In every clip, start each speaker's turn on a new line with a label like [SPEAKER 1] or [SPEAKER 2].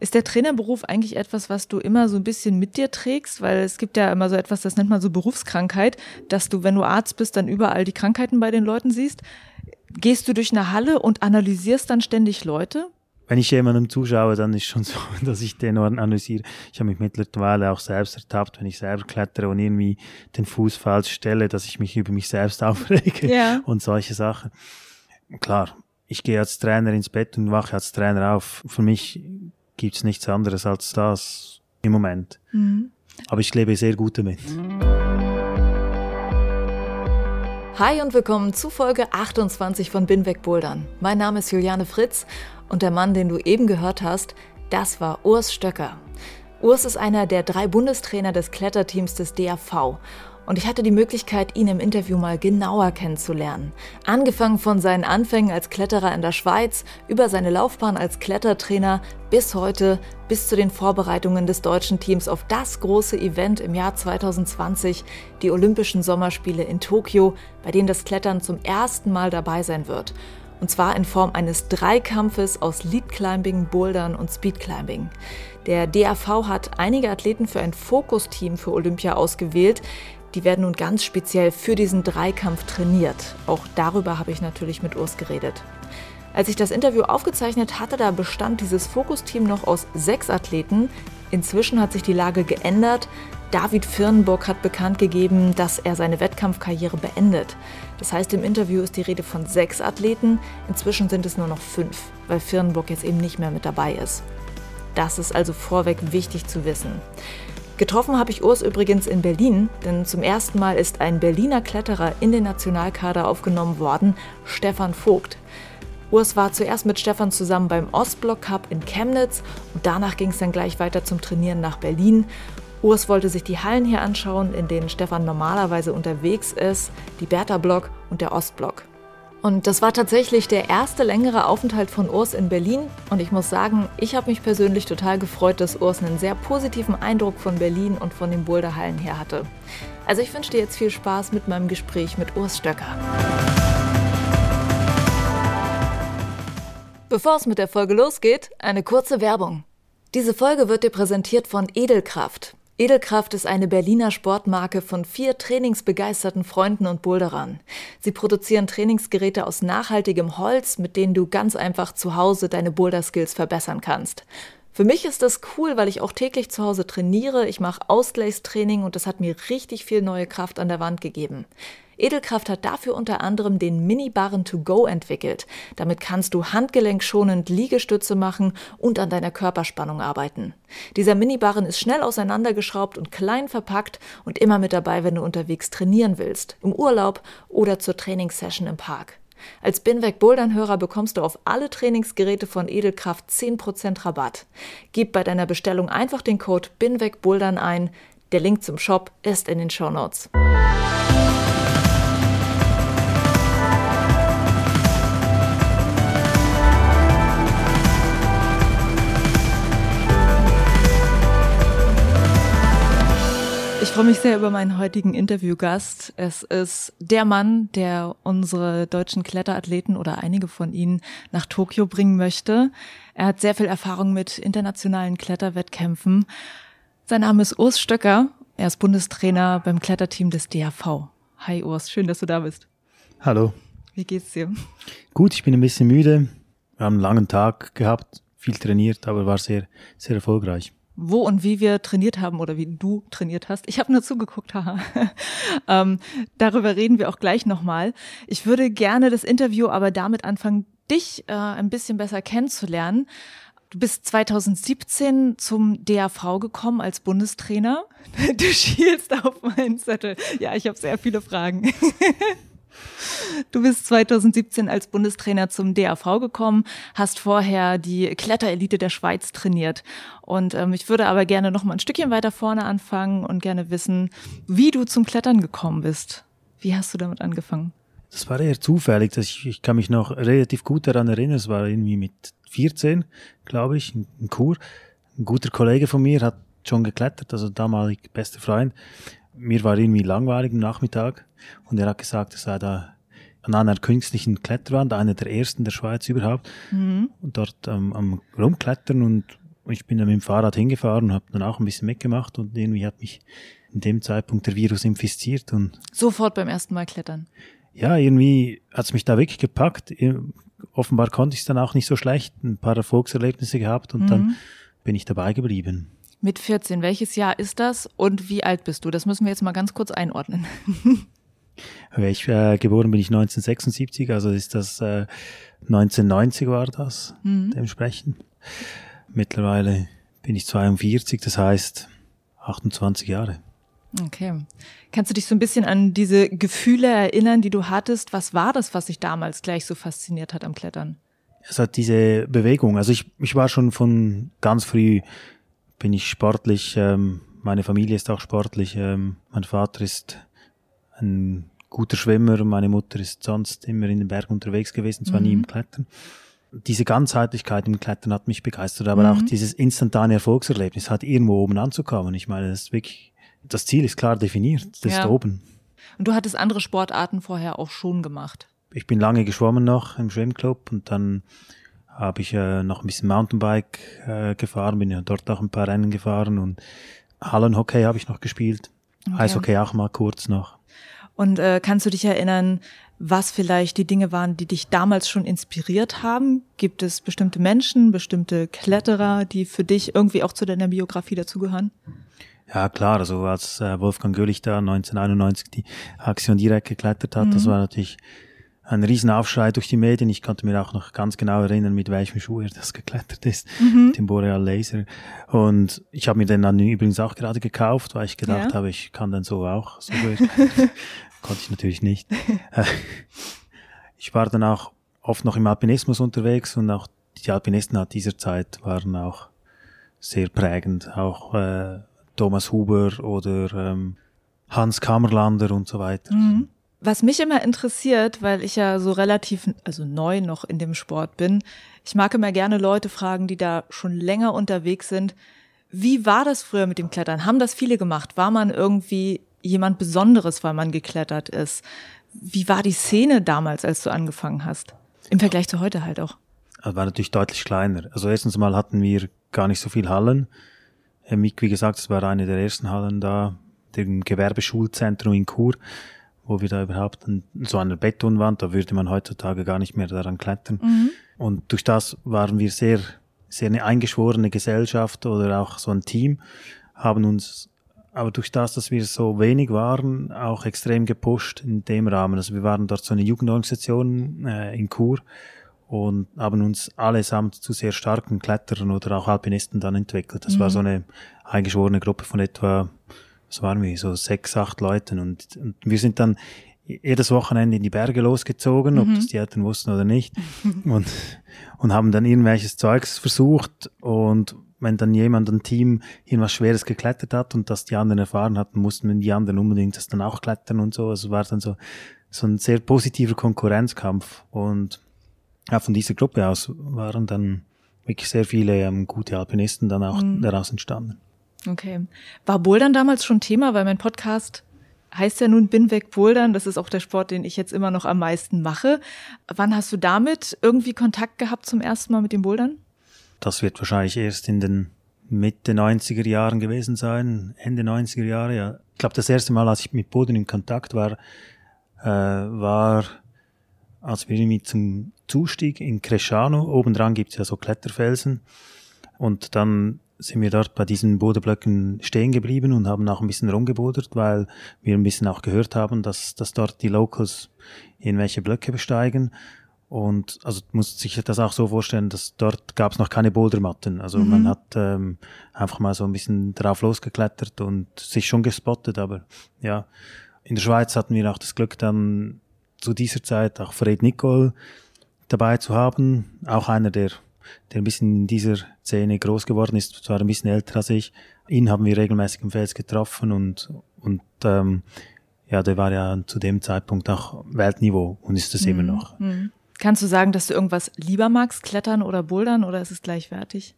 [SPEAKER 1] Ist der Trainerberuf eigentlich etwas, was du immer so ein bisschen mit dir trägst? Weil es gibt ja immer so etwas, das nennt man so Berufskrankheit, dass du, wenn du Arzt bist, dann überall die Krankheiten bei den Leuten siehst. Gehst du durch eine Halle und analysierst dann ständig Leute?
[SPEAKER 2] Wenn ich jemandem zuschaue, dann ist schon so, dass ich den analysiere. Ich habe mich mittlerweile auch selbst ertappt, wenn ich selber klettere und irgendwie den Fuß falsch stelle, dass ich mich über mich selbst aufrege ja. und solche Sachen. Klar, ich gehe als Trainer ins Bett und wache als Trainer auf. Für mich gibt es nichts anderes als das im Moment. Mhm. Aber ich lebe sehr gut damit.
[SPEAKER 1] Hi und willkommen zu Folge 28 von Binweg Bouldern. Mein Name ist Juliane Fritz und der Mann, den du eben gehört hast, das war Urs Stöcker. Urs ist einer der drei Bundestrainer des Kletterteams des DAV und ich hatte die Möglichkeit, ihn im Interview mal genauer kennenzulernen. Angefangen von seinen Anfängen als Kletterer in der Schweiz, über seine Laufbahn als Klettertrainer bis heute, bis zu den Vorbereitungen des deutschen Teams auf das große Event im Jahr 2020, die Olympischen Sommerspiele in Tokio, bei denen das Klettern zum ersten Mal dabei sein wird. Und zwar in Form eines Dreikampfes aus Lead Climbing, Bouldern und Speed Climbing. Der DAV hat einige Athleten für ein Fokusteam für Olympia ausgewählt, die werden nun ganz speziell für diesen Dreikampf trainiert. Auch darüber habe ich natürlich mit Urs geredet. Als ich das Interview aufgezeichnet hatte, da bestand dieses Fokusteam noch aus sechs Athleten. Inzwischen hat sich die Lage geändert. David Firnburg hat bekannt gegeben, dass er seine Wettkampfkarriere beendet. Das heißt, im Interview ist die Rede von sechs Athleten. Inzwischen sind es nur noch fünf, weil Firnburg jetzt eben nicht mehr mit dabei ist. Das ist also vorweg wichtig zu wissen. Getroffen habe ich Urs übrigens in Berlin, denn zum ersten Mal ist ein Berliner Kletterer in den Nationalkader aufgenommen worden, Stefan Vogt. Urs war zuerst mit Stefan zusammen beim Ostblock Cup in Chemnitz und danach ging es dann gleich weiter zum Trainieren nach Berlin. Urs wollte sich die Hallen hier anschauen, in denen Stefan normalerweise unterwegs ist, die Bertha Block und der Ostblock. Und das war tatsächlich der erste längere Aufenthalt von Urs in Berlin. Und ich muss sagen, ich habe mich persönlich total gefreut, dass Urs einen sehr positiven Eindruck von Berlin und von den Boulderhallen her hatte. Also ich wünsche dir jetzt viel Spaß mit meinem Gespräch mit Urs Stöcker. Bevor es mit der Folge losgeht, eine kurze Werbung. Diese Folge wird dir präsentiert von Edelkraft. Edelkraft ist eine Berliner Sportmarke von vier trainingsbegeisterten Freunden und Boulderern. Sie produzieren Trainingsgeräte aus nachhaltigem Holz, mit denen du ganz einfach zu Hause deine Boulder-Skills verbessern kannst. Für mich ist das cool, weil ich auch täglich zu Hause trainiere. Ich mache Ausgleichstraining und das hat mir richtig viel neue Kraft an der Wand gegeben. Edelkraft hat dafür unter anderem den Mini-Barren to go entwickelt. Damit kannst du handgelenkschonend Liegestütze machen und an deiner Körperspannung arbeiten. Dieser Mini-Barren ist schnell auseinandergeschraubt und klein verpackt und immer mit dabei, wenn du unterwegs trainieren willst, im Urlaub oder zur Trainingssession im Park. Als Binweg Bouldern-Hörer bekommst du auf alle Trainingsgeräte von Edelkraft 10% Rabatt. Gib bei deiner Bestellung einfach den Code Binweg Bouldern ein. Der Link zum Shop ist in den Show Notes. Ich freue mich sehr über meinen heutigen Interviewgast. Es ist der Mann, der unsere deutschen Kletterathleten oder einige von ihnen nach Tokio bringen möchte. Er hat sehr viel Erfahrung mit internationalen Kletterwettkämpfen. Sein Name ist Urs Stöcker. Er ist Bundestrainer beim Kletterteam des DAV. Hi Urs, schön, dass du da bist.
[SPEAKER 2] Hallo.
[SPEAKER 1] Wie geht's dir?
[SPEAKER 2] Gut, ich bin ein bisschen müde. Wir haben einen langen Tag gehabt, viel trainiert, aber war sehr, sehr erfolgreich
[SPEAKER 1] wo und wie wir trainiert haben oder wie du trainiert hast. Ich habe nur zugeguckt, haha. ähm, darüber reden wir auch gleich nochmal. Ich würde gerne das Interview aber damit anfangen, dich äh, ein bisschen besser kennenzulernen. Du bist 2017 zum DAV gekommen als Bundestrainer. Du schielst auf meinen Zettel. Ja, ich habe sehr viele Fragen. Du bist 2017 als Bundestrainer zum DAV gekommen, hast vorher die Kletterelite der Schweiz trainiert. Und ähm, ich würde aber gerne noch mal ein Stückchen weiter vorne anfangen und gerne wissen, wie du zum Klettern gekommen bist. Wie hast du damit angefangen?
[SPEAKER 2] Das war eher zufällig. Ich, ich kann mich noch relativ gut daran erinnern. Es war irgendwie mit 14, glaube ich, in Kur. Ein guter Kollege von mir hat schon geklettert, also damalig bester Freund. Mir war irgendwie langweilig am Nachmittag und er hat gesagt, er sei da an einer künstlichen Kletterwand, einer der ersten der Schweiz überhaupt, mhm. und dort ähm, am Rumklettern und ich bin dann mit dem Fahrrad hingefahren und habe dann auch ein bisschen mitgemacht und irgendwie hat mich in dem Zeitpunkt der Virus infiziert und
[SPEAKER 1] sofort beim ersten Mal klettern.
[SPEAKER 2] Ja, irgendwie hat's mich da wirklich gepackt. Offenbar konnte ich es dann auch nicht so schlecht, ein paar Erfolgserlebnisse gehabt und mhm. dann bin ich dabei geblieben.
[SPEAKER 1] Mit 14, welches Jahr ist das und wie alt bist du? Das müssen wir jetzt mal ganz kurz einordnen.
[SPEAKER 2] ich, äh, geboren bin ich 1976, also ist das äh, 1990 war das mhm. dementsprechend. Mittlerweile bin ich 42, das heißt 28 Jahre.
[SPEAKER 1] Okay. Kannst du dich so ein bisschen an diese Gefühle erinnern, die du hattest? Was war das, was dich damals gleich so fasziniert hat am Klettern?
[SPEAKER 2] Es hat diese Bewegung. Also ich, ich war schon von ganz früh, bin ich sportlich. Ähm, meine Familie ist auch sportlich. Ähm, mein Vater ist ein guter Schwimmer. Meine Mutter ist sonst immer in den Bergen unterwegs gewesen, zwar mhm. nie im Klettern. Diese Ganzheitlichkeit im Klettern hat mich begeistert, aber mhm. auch dieses instantane Erfolgserlebnis hat irgendwo oben anzukommen. Ich meine, das ist wirklich, das Ziel ist klar definiert, das ja. ist oben.
[SPEAKER 1] Und du hattest andere Sportarten vorher auch schon gemacht?
[SPEAKER 2] Ich bin lange geschwommen noch im Schwimmclub und dann habe ich äh, noch ein bisschen Mountainbike äh, gefahren, bin ja dort auch ein paar Rennen gefahren und Hallenhockey habe ich noch gespielt. Okay. Eishockey auch mal kurz noch.
[SPEAKER 1] Und äh, kannst du dich erinnern, was vielleicht die Dinge waren, die dich damals schon inspiriert haben? Gibt es bestimmte Menschen, bestimmte Kletterer, die für dich irgendwie auch zu deiner Biografie dazugehören?
[SPEAKER 2] Ja, klar, also als äh, Wolfgang Gölich da 1991 die Axion direkt geklettert hat, mhm. das war natürlich ein Riesenaufschrei durch die Medien. Ich konnte mir auch noch ganz genau erinnern, mit welchem Schuh er das geklettert ist, mhm. mit dem Boreal Laser. Und ich habe mir den dann übrigens auch gerade gekauft, weil ich gedacht ja. habe, ich kann dann so auch so. Konnte ich natürlich nicht. Ich war dann auch oft noch im Alpinismus unterwegs und auch die Alpinisten aus dieser Zeit waren auch sehr prägend. Auch äh, Thomas Huber oder ähm, Hans Kammerlander und so weiter. Mhm.
[SPEAKER 1] Was mich immer interessiert, weil ich ja so relativ, also neu noch in dem Sport bin, ich mag immer gerne Leute fragen, die da schon länger unterwegs sind. Wie war das früher mit dem Klettern? Haben das viele gemacht? War man irgendwie jemand Besonderes, weil man geklettert ist. Wie war die Szene damals, als du angefangen hast? Im Vergleich zu heute halt auch.
[SPEAKER 2] Also war natürlich deutlich kleiner. Also erstens mal hatten wir gar nicht so viel Hallen. Wie gesagt, es war eine der ersten Hallen da, dem Gewerbeschulzentrum in Chur, wo wir da überhaupt an so einer Betonwand, da würde man heutzutage gar nicht mehr daran klettern. Mhm. Und durch das waren wir sehr, sehr eine eingeschworene Gesellschaft oder auch so ein Team, haben uns aber durch das, dass wir so wenig waren, auch extrem gepusht in dem Rahmen. Also wir waren dort so eine Jugendorganisation äh, in Chur und haben uns allesamt zu sehr starken Kletterern oder auch Alpinisten dann entwickelt. Das mhm. war so eine eingeschworene Gruppe von etwa, was waren wir, so sechs, acht Leuten und, und wir sind dann jedes Wochenende in die Berge losgezogen, ob mhm. das die Eltern wussten oder nicht, und, und haben dann irgendwelches Zeugs versucht und wenn dann jemand ein Team irgendwas Schweres geklettert hat und das die anderen erfahren hatten, mussten die anderen unbedingt das dann auch klettern und so. Also es war dann so, so ein sehr positiver Konkurrenzkampf. Und ja, von dieser Gruppe aus waren dann wirklich sehr viele ähm, gute Alpinisten dann auch mhm. daraus entstanden.
[SPEAKER 1] Okay. War Bouldern damals schon Thema? Weil mein Podcast heißt ja nun Bin weg Bouldern. Das ist auch der Sport, den ich jetzt immer noch am meisten mache. Wann hast du damit irgendwie Kontakt gehabt zum ersten Mal mit dem Bouldern?
[SPEAKER 2] Das wird wahrscheinlich erst in den Mitte 90er Jahren gewesen sein, Ende 90er Jahre, ja. Ich glaube, das erste Mal, als ich mit Boden in Kontakt war, äh, war, als wir mit zum Zustieg in Cresciano, obendran gibt's ja so Kletterfelsen, und dann sind wir dort bei diesen Bodenblöcken stehen geblieben und haben auch ein bisschen rumgebodert, weil wir ein bisschen auch gehört haben, dass, dass dort die Locals irgendwelche Blöcke besteigen. Und also muss sich das auch so vorstellen, dass dort gab es noch keine Bouldermatten. Also mhm. man hat ähm, einfach mal so ein bisschen drauf losgeklettert und sich schon gespottet. Aber ja, in der Schweiz hatten wir auch das Glück dann, zu dieser Zeit auch Fred Nicol dabei zu haben, auch einer, der, der ein bisschen in dieser Szene groß geworden ist, zwar ein bisschen älter als ich. Ihn haben wir regelmäßig im Fels getroffen und, und ähm, ja, der war ja zu dem Zeitpunkt auch Weltniveau und ist es mhm. immer noch. Mhm.
[SPEAKER 1] Kannst du sagen, dass du irgendwas lieber magst, klettern oder bouldern oder ist es gleichwertig?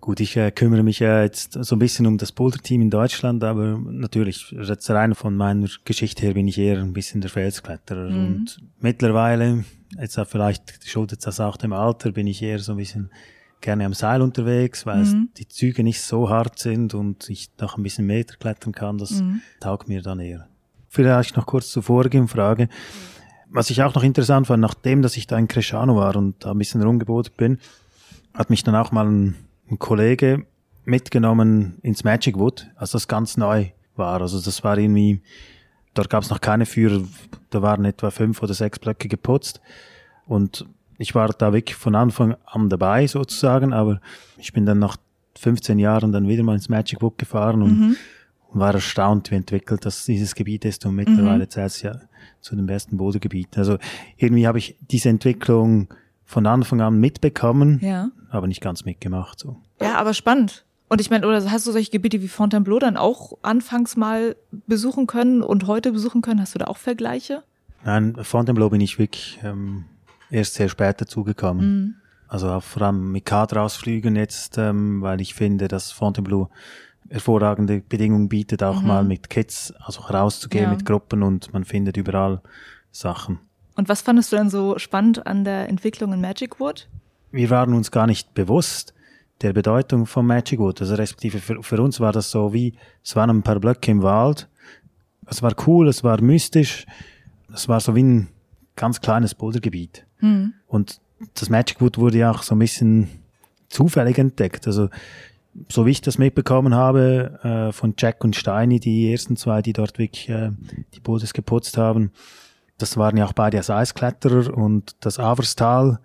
[SPEAKER 2] Gut, ich äh, kümmere mich ja jetzt so ein bisschen um das Boulder-Team in Deutschland, aber natürlich, jetzt rein von meiner Geschichte her bin ich eher ein bisschen der Felskletterer. Mhm. Und mittlerweile, jetzt auch vielleicht schuldet das auch dem Alter, bin ich eher so ein bisschen gerne am Seil unterwegs, weil mhm. die Züge nicht so hart sind und ich noch ein bisschen Meter klettern kann. Das mhm. taugt mir dann eher. Vielleicht noch kurz zur vorigen Frage. Was ich auch noch interessant fand, nachdem, dass ich da in Cresciano war und da ein bisschen rumgeboten bin, hat mich dann auch mal ein, ein Kollege mitgenommen ins Magic Wood, als das ganz neu war. Also das war irgendwie, dort gab es noch keine Führer, da waren etwa fünf oder sechs Blöcke geputzt. Und ich war da wirklich von Anfang an dabei sozusagen, aber ich bin dann nach 15 Jahren dann wieder mal ins Magic Wood gefahren und mhm war erstaunt, wie entwickelt das dieses Gebiet ist und mittlerweile mhm. zählt es ja zu den besten Bodengebieten. Also irgendwie habe ich diese Entwicklung von Anfang an mitbekommen, ja. aber nicht ganz mitgemacht. So.
[SPEAKER 1] Ja, aber spannend. Und ich meine, oder hast du solche Gebiete wie Fontainebleau dann auch anfangs mal besuchen können und heute besuchen können? Hast du da auch Vergleiche?
[SPEAKER 2] Nein, Fontainebleau bin ich wirklich ähm, erst sehr spät dazugekommen. Mhm. Also vor allem mit Kaderausflügen jetzt, ähm, weil ich finde, dass Fontainebleau hervorragende Bedingungen bietet, auch mhm. mal mit Kids, also rauszugehen ja. mit Gruppen und man findet überall Sachen.
[SPEAKER 1] Und was fandest du denn so spannend an der Entwicklung in Magic Wood?
[SPEAKER 2] Wir waren uns gar nicht bewusst der Bedeutung von Magic Wood. Also respektive für, für uns war das so wie, es waren ein paar Blöcke im Wald. Es war cool, es war mystisch. Es war so wie ein ganz kleines Bouldergebiet. Mhm. Und das Magic Wood wurde ja auch so ein bisschen zufällig entdeckt. Also so wie ich das mitbekommen habe, äh, von Jack und Steini, die ersten zwei, die dort wirklich äh, die Bootes geputzt haben, das waren ja auch beide als Eiskletterer und das Averstal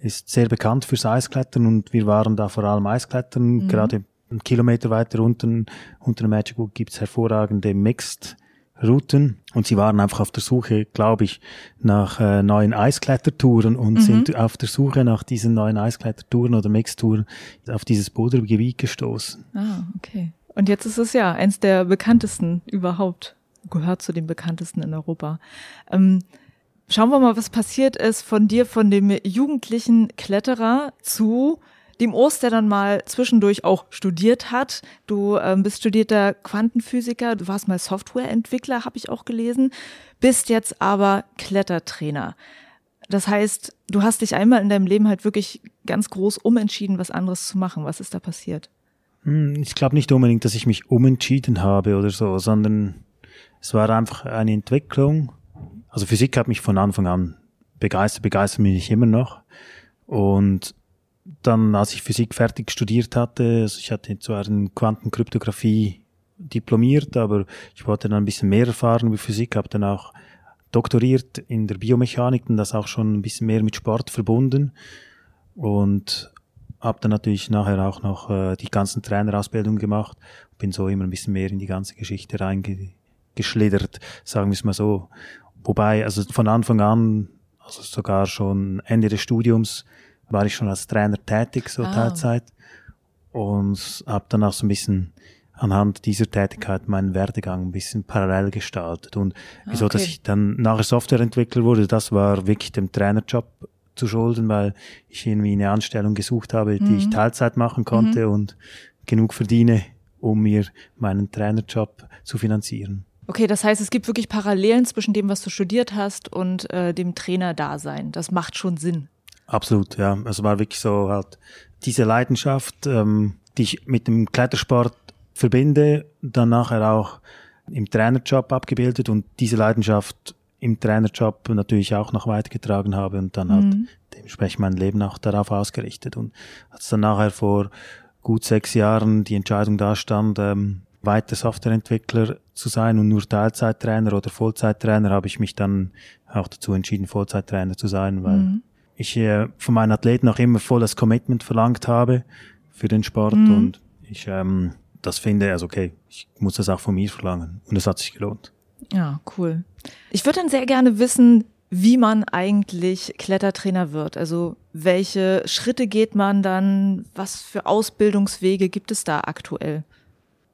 [SPEAKER 2] ist sehr bekannt fürs Eisklettern und wir waren da vor allem Eisklettern. Mhm. Gerade einen Kilometer weiter unten, unter dem Magic Wood gibt's hervorragende Mixed Routen und sie waren einfach auf der Suche, glaube ich, nach äh, neuen Eisklettertouren und mhm. sind auf der Suche nach diesen neuen Eisklettertouren oder Mixtouren auf dieses Bodengebiet gestoßen.
[SPEAKER 1] Ah, okay. Und jetzt ist es ja eins der bekanntesten überhaupt, gehört zu den bekanntesten in Europa. Ähm, schauen wir mal, was passiert ist von dir, von dem jugendlichen Kletterer zu dem Ost, der dann mal zwischendurch auch studiert hat. Du ähm, bist studierter Quantenphysiker, du warst mal Softwareentwickler, habe ich auch gelesen, bist jetzt aber Klettertrainer. Das heißt, du hast dich einmal in deinem Leben halt wirklich ganz groß umentschieden, was anderes zu machen. Was ist da passiert?
[SPEAKER 2] Hm, ich glaube nicht unbedingt, dass ich mich umentschieden habe oder so, sondern es war einfach eine Entwicklung. Also Physik hat mich von Anfang an begeistert, begeistert mich immer noch. Und dann, als ich Physik fertig studiert hatte, also ich hatte zwar in Quantenkryptographie diplomiert, aber ich wollte dann ein bisschen mehr erfahren über Physik, habe dann auch doktoriert in der Biomechanik und das auch schon ein bisschen mehr mit Sport verbunden und habe dann natürlich nachher auch noch äh, die ganzen Trainerausbildungen gemacht, bin so immer ein bisschen mehr in die ganze Geschichte reingeschlittert, sagen wir es mal so. Wobei, also von Anfang an, also sogar schon Ende des Studiums, war ich schon als Trainer tätig, so ah. Teilzeit. Und habe dann auch so ein bisschen anhand dieser Tätigkeit meinen Werdegang ein bisschen parallel gestaltet. Und wieso, okay. dass ich dann nachher Softwareentwickler wurde, das war wirklich dem Trainerjob zu schulden, weil ich irgendwie eine Anstellung gesucht habe, die mhm. ich Teilzeit machen konnte mhm. und genug verdiene, um mir meinen Trainerjob zu finanzieren.
[SPEAKER 1] Okay, das heißt, es gibt wirklich Parallelen zwischen dem, was du studiert hast und äh, dem Trainerdasein. Das macht schon Sinn.
[SPEAKER 2] Absolut, ja. Also war wirklich so halt diese Leidenschaft, ähm, die ich mit dem Klettersport verbinde, dann nachher auch im Trainerjob abgebildet und diese Leidenschaft im Trainerjob natürlich auch noch weitergetragen habe und dann halt mhm. dementsprechend mein Leben auch darauf ausgerichtet. Und als dann nachher vor gut sechs Jahren die Entscheidung da stand, ähm, weiter Softwareentwickler zu sein und nur Teilzeittrainer oder Vollzeittrainer, habe ich mich dann auch dazu entschieden, Vollzeittrainer zu sein, weil mhm ich äh, von meinen Athleten auch immer voll das Commitment verlangt habe für den Sport mhm. und ich ähm, das finde, also okay, ich muss das auch von mir verlangen und es hat sich gelohnt.
[SPEAKER 1] Ja, cool. Ich würde dann sehr gerne wissen, wie man eigentlich Klettertrainer wird. Also welche Schritte geht man dann? Was für Ausbildungswege gibt es da aktuell?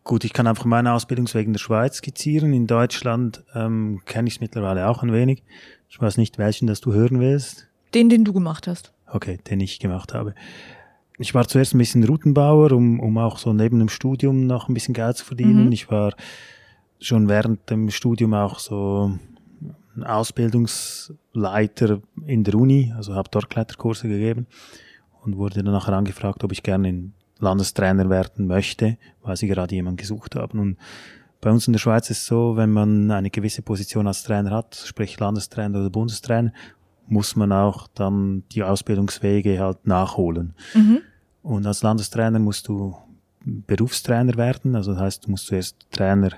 [SPEAKER 2] Gut, ich kann einfach meine Ausbildungswege in der Schweiz skizzieren. In Deutschland ähm, kenne ich es mittlerweile auch ein wenig. Ich weiß nicht, welchen das du hören willst.
[SPEAKER 1] Den, den du gemacht hast.
[SPEAKER 2] Okay, den ich gemacht habe. Ich war zuerst ein bisschen Routenbauer, um, um auch so neben dem Studium noch ein bisschen Geld zu verdienen. Mhm. Ich war schon während dem Studium auch so Ausbildungsleiter in der Uni, also habe dort Kletterkurse gegeben und wurde dann nachher angefragt, ob ich gerne in Landestrainer werden möchte, weil sie gerade jemanden gesucht haben. Und bei uns in der Schweiz ist es so, wenn man eine gewisse Position als Trainer hat, sprich Landestrainer oder Bundestrainer, muss man auch dann die Ausbildungswege halt nachholen. Mhm. Und als Landestrainer musst du Berufstrainer werden, also das heißt, du musst zuerst Trainer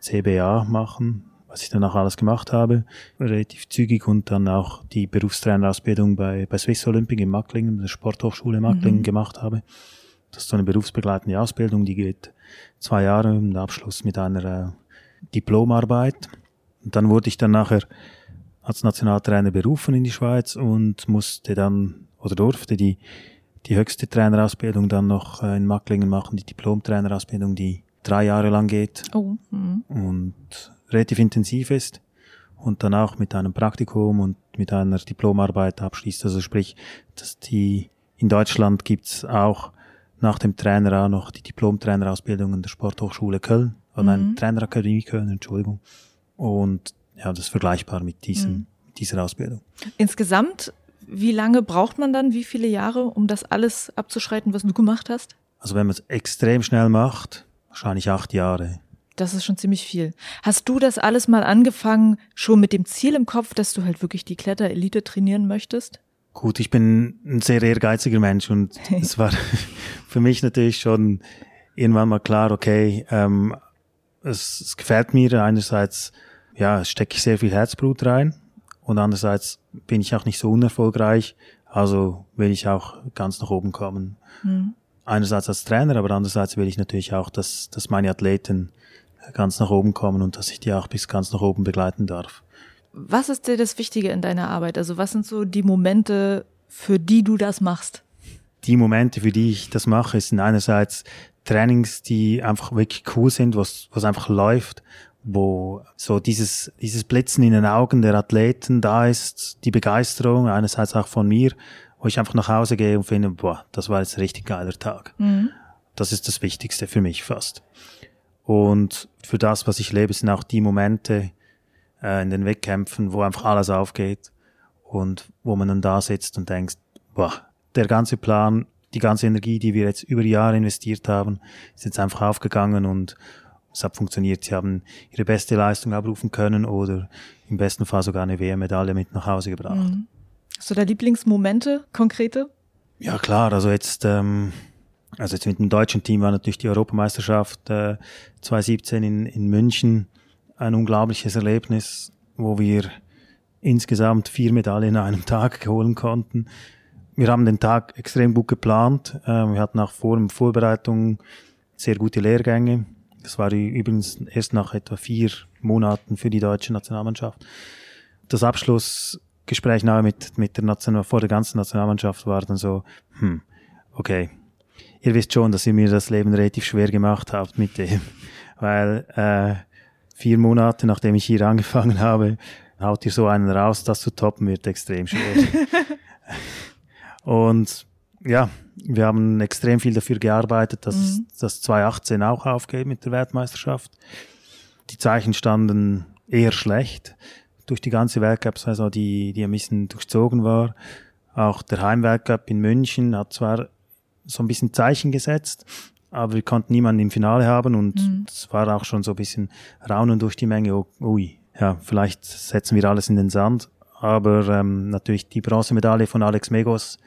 [SPEAKER 2] CBA machen, was ich danach alles gemacht habe, relativ zügig und dann auch die Berufstrainerausbildung bei, bei Swiss Olympic in Macklingen, der Sporthochschule Macklingen mhm. gemacht habe. Das ist so eine berufsbegleitende Ausbildung, die geht zwei Jahre im Abschluss mit einer äh, Diplomarbeit. Und dann wurde ich dann nachher als Nationaltrainer berufen in die Schweiz und musste dann oder durfte die, die höchste Trainerausbildung dann noch äh, in Macklingen machen, die Diplom-Trainerausbildung, die drei Jahre lang geht oh. mhm. und relativ intensiv ist und dann auch mit einem Praktikum und mit einer Diplomarbeit abschließt. Also sprich, dass die in Deutschland gibt's auch nach dem Trainer auch noch die Diplom-Trainerausbildung in der Sporthochschule Köln, oder mhm. nein, Trainerakademie Köln, Entschuldigung. Und ja, das ist vergleichbar mit diesem, mhm. dieser Ausbildung.
[SPEAKER 1] Insgesamt, wie lange braucht man dann, wie viele Jahre, um das alles abzuschreiten, was du gemacht hast?
[SPEAKER 2] Also wenn man es extrem schnell macht, wahrscheinlich acht Jahre.
[SPEAKER 1] Das ist schon ziemlich viel. Hast du das alles mal angefangen, schon mit dem Ziel im Kopf, dass du halt wirklich die Kletterelite trainieren möchtest?
[SPEAKER 2] Gut, ich bin ein sehr ehrgeiziger Mensch und es war für mich natürlich schon irgendwann mal klar, okay, ähm, es, es gefällt mir einerseits, ja, stecke ich sehr viel Herzblut rein und andererseits bin ich auch nicht so unerfolgreich, also will ich auch ganz nach oben kommen. Mhm. Einerseits als Trainer, aber andererseits will ich natürlich auch, dass, dass meine Athleten ganz nach oben kommen und dass ich die auch bis ganz nach oben begleiten darf.
[SPEAKER 1] Was ist dir das Wichtige in deiner Arbeit? Also was sind so die Momente, für die du das machst?
[SPEAKER 2] Die Momente, für die ich das mache, sind einerseits Trainings, die einfach wirklich cool sind, was, was einfach läuft, wo so dieses, dieses Blitzen in den Augen der Athleten da ist, die Begeisterung, einerseits auch von mir, wo ich einfach nach Hause gehe und finde, boah, das war jetzt ein richtig geiler Tag. Mhm. Das ist das Wichtigste für mich fast. Und für das, was ich lebe, sind auch die Momente äh, in den Wettkämpfen, wo einfach alles aufgeht und wo man dann da sitzt und denkt, boah, der ganze Plan, die ganze Energie, die wir jetzt über die Jahre investiert haben, ist jetzt einfach aufgegangen und es hat funktioniert. Sie haben ihre beste Leistung abrufen können oder im besten Fall sogar eine WM-Medaille mit nach Hause gebracht. Mhm.
[SPEAKER 1] Hast du da Lieblingsmomente, konkrete?
[SPEAKER 2] Ja klar, also jetzt ähm, also jetzt mit dem deutschen Team war natürlich die Europameisterschaft äh, 2017 in, in München ein unglaubliches Erlebnis, wo wir insgesamt vier Medaillen in einem Tag holen konnten. Wir haben den Tag extrem gut geplant. Äh, wir hatten auch vor der Vorbereitung sehr gute Lehrgänge. Das war übrigens erst nach etwa vier Monaten für die deutsche Nationalmannschaft. Das Abschlussgespräch nahe mit, mit der National vor der ganzen Nationalmannschaft war dann so, hm, okay, ihr wisst schon, dass ihr mir das Leben relativ schwer gemacht habt mit dem, weil äh, vier Monate nachdem ich hier angefangen habe, haut ihr so einen raus, das zu toppen wird extrem schwer. Und ja, wir haben extrem viel dafür gearbeitet, dass mhm. das 2018 auch aufgeht mit der Weltmeisterschaft. Die Zeichen standen eher schlecht durch die ganze Weltcup-Saison, die, die ein bisschen durchzogen war. Auch der Heimweltcup in München hat zwar so ein bisschen Zeichen gesetzt, aber wir konnten niemanden im Finale haben und mhm. es war auch schon so ein bisschen Raunen durch die Menge. Oh, ui, ja, vielleicht setzen wir alles in den Sand. Aber ähm, natürlich die Bronzemedaille von Alex Megos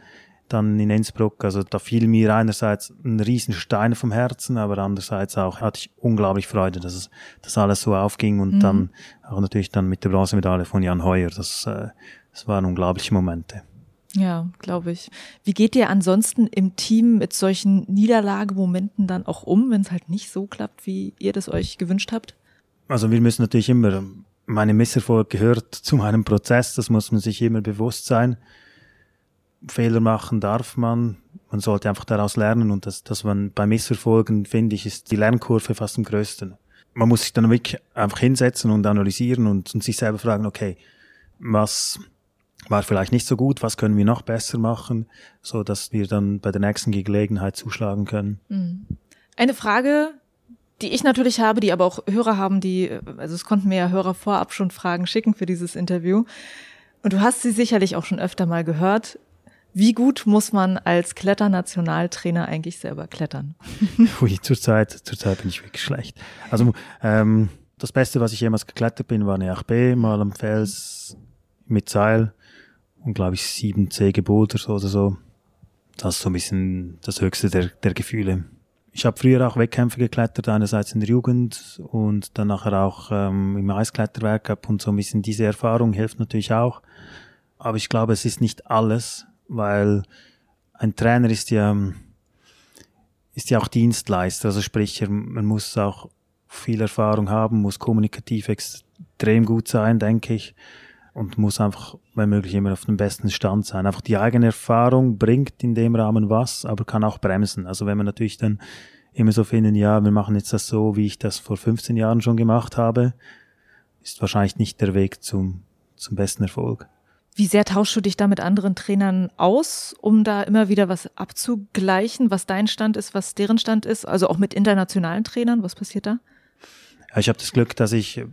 [SPEAKER 2] dann in Innsbruck, also da fiel mir einerseits ein riesen Stein vom Herzen, aber andererseits auch hatte ich unglaublich Freude, dass es, dass alles so aufging und mhm. dann auch natürlich dann mit der Bronzemedaille von Jan Heuer. Das, äh, das waren unglaubliche Momente.
[SPEAKER 1] Ja, glaube ich. Wie geht ihr ansonsten im Team mit solchen Niederlagemomenten dann auch um, wenn es halt nicht so klappt, wie ihr das euch gewünscht habt?
[SPEAKER 2] Also wir müssen natürlich immer meine Misserfolg gehört zu meinem Prozess, das muss man sich immer bewusst sein. Fehler machen darf man, man sollte einfach daraus lernen und das, dass man bei Misserfolgen, finde ich, ist die Lernkurve fast am größten. Man muss sich dann wirklich einfach hinsetzen und analysieren und, und sich selber fragen, okay, was war vielleicht nicht so gut, was können wir noch besser machen, so dass wir dann bei der nächsten Gelegenheit zuschlagen können. Mhm.
[SPEAKER 1] Eine Frage, die ich natürlich habe, die aber auch Hörer haben, die, also es konnten mir ja Hörer vorab schon Fragen schicken für dieses Interview. Und du hast sie sicherlich auch schon öfter mal gehört. Wie gut muss man als Kletternationaltrainer eigentlich selber klettern?
[SPEAKER 2] Ui, zurzeit, zurzeit bin ich wirklich schlecht. Also ähm, das Beste, was ich jemals geklettert bin, war eine 8B, mal am Fels mit Seil und glaube ich sieben C gebouldert oder so. Das ist so ein bisschen das Höchste der, der Gefühle. Ich habe früher auch Wettkämpfe geklettert, einerseits in der Jugend und dann nachher auch ähm, im Eiskletterwerk und so ein bisschen diese Erfahrung hilft natürlich auch. Aber ich glaube, es ist nicht alles, weil ein Trainer ist ja, ist ja auch Dienstleister, also sprich, man muss auch viel Erfahrung haben, muss kommunikativ extrem gut sein, denke ich und muss einfach, wenn möglich, immer auf dem besten Stand sein. Einfach die eigene Erfahrung bringt in dem Rahmen was, aber kann auch bremsen. Also wenn man natürlich dann immer so finden, ja, wir machen jetzt das so, wie ich das vor 15 Jahren schon gemacht habe, ist wahrscheinlich nicht der Weg zum, zum besten Erfolg.
[SPEAKER 1] Wie sehr tauschst du dich da mit anderen Trainern aus, um da immer wieder was abzugleichen, was dein Stand ist, was deren Stand ist? Also auch mit internationalen Trainern, was passiert da?
[SPEAKER 2] Ja, ich habe das Glück, dass ich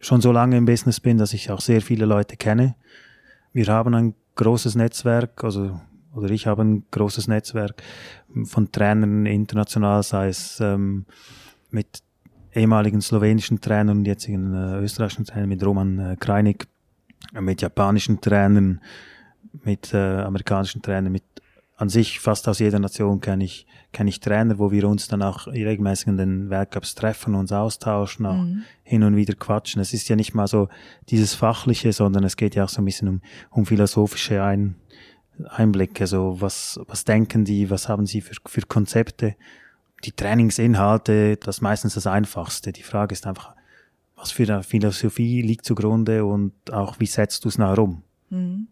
[SPEAKER 2] schon so lange im Business bin, dass ich auch sehr viele Leute kenne. Wir haben ein großes Netzwerk, also oder ich habe ein großes Netzwerk von Trainern international, sei es ähm, mit ehemaligen slowenischen Trainern und jetzigen äh, österreichischen Trainern, mit Roman äh, Kreinig, mit japanischen Trainern, mit äh, amerikanischen Trainern, mit an sich fast aus jeder Nation kenne ich, kenne ich Trainer, wo wir uns dann auch regelmäßig in den Weltcups treffen, uns austauschen, auch mhm. hin und wieder quatschen. Es ist ja nicht mal so dieses Fachliche, sondern es geht ja auch so ein bisschen um, um philosophische Ein, Einblicke, so was, was denken die, was haben sie für, für Konzepte. Die Trainingsinhalte, das ist meistens das Einfachste. Die Frage ist einfach, was für eine Philosophie liegt zugrunde und auch wie setzt du es nachher um? Mhm.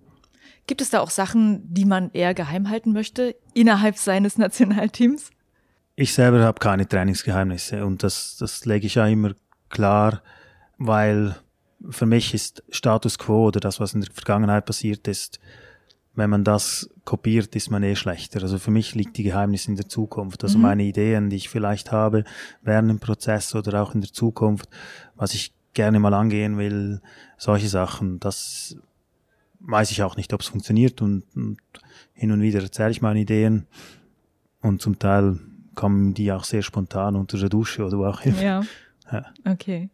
[SPEAKER 1] Gibt es da auch Sachen, die man eher geheim halten möchte innerhalb seines Nationalteams?
[SPEAKER 2] Ich selber habe keine Trainingsgeheimnisse und das, das lege ich ja immer klar, weil für mich ist Status quo oder das, was in der Vergangenheit passiert ist, wenn man das kopiert, ist man eh schlechter. Also für mich liegt die Geheimnis in der Zukunft. Also mhm. meine Ideen, die ich vielleicht habe während dem Prozess oder auch in der Zukunft, was ich gerne mal angehen will, solche Sachen, das weiß ich auch nicht, ob es funktioniert und, und, hin und wieder erzähle ich meine Ideen und zum Teil kommen die auch sehr spontan unter der Dusche oder wo auch immer.
[SPEAKER 1] Ja. ja. Okay.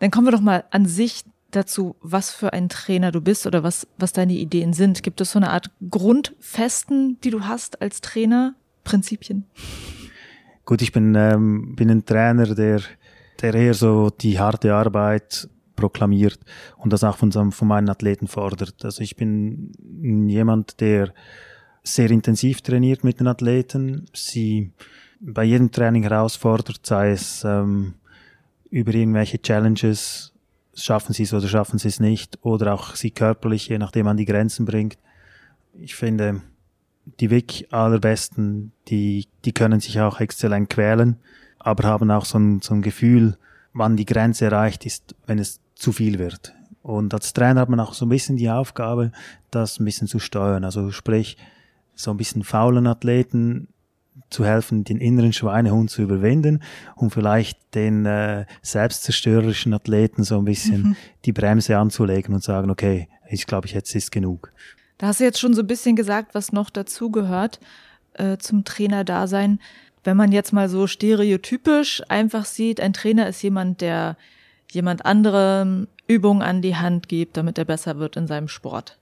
[SPEAKER 1] Dann kommen wir doch mal an sich dazu, was für ein Trainer du bist oder was, was deine Ideen sind. Gibt es so eine Art Grundfesten, die du hast als Trainer? Prinzipien?
[SPEAKER 2] Gut, ich bin, ähm, bin ein Trainer, der, der eher so die harte Arbeit proklamiert und das auch von, von meinen Athleten fordert. Also ich bin jemand, der sehr intensiv trainiert mit den Athleten, sie bei jedem Training herausfordert, sei es ähm, über irgendwelche Challenges, schaffen sie es oder schaffen sie es nicht, oder auch sie körperlich, je nachdem an die Grenzen bringt. Ich finde, die wirklich allerbesten, die, die können sich auch exzellent quälen, aber haben auch so ein, so ein Gefühl, wann die Grenze erreicht ist, wenn es zu viel wird. Und als Trainer hat man auch so ein bisschen die Aufgabe, das ein bisschen zu steuern. Also sprich, so ein bisschen faulen Athleten zu helfen, den inneren Schweinehund zu überwinden und vielleicht den äh, selbstzerstörerischen Athleten so ein bisschen mhm. die Bremse anzulegen und sagen, okay, ich glaube, jetzt ist genug.
[SPEAKER 1] Da hast du jetzt schon so ein bisschen gesagt, was noch dazugehört äh, zum Trainerdasein. Wenn man jetzt mal so stereotypisch einfach sieht, ein Trainer ist jemand, der jemand anderem Übungen an die Hand gibt, damit er besser wird in seinem Sport.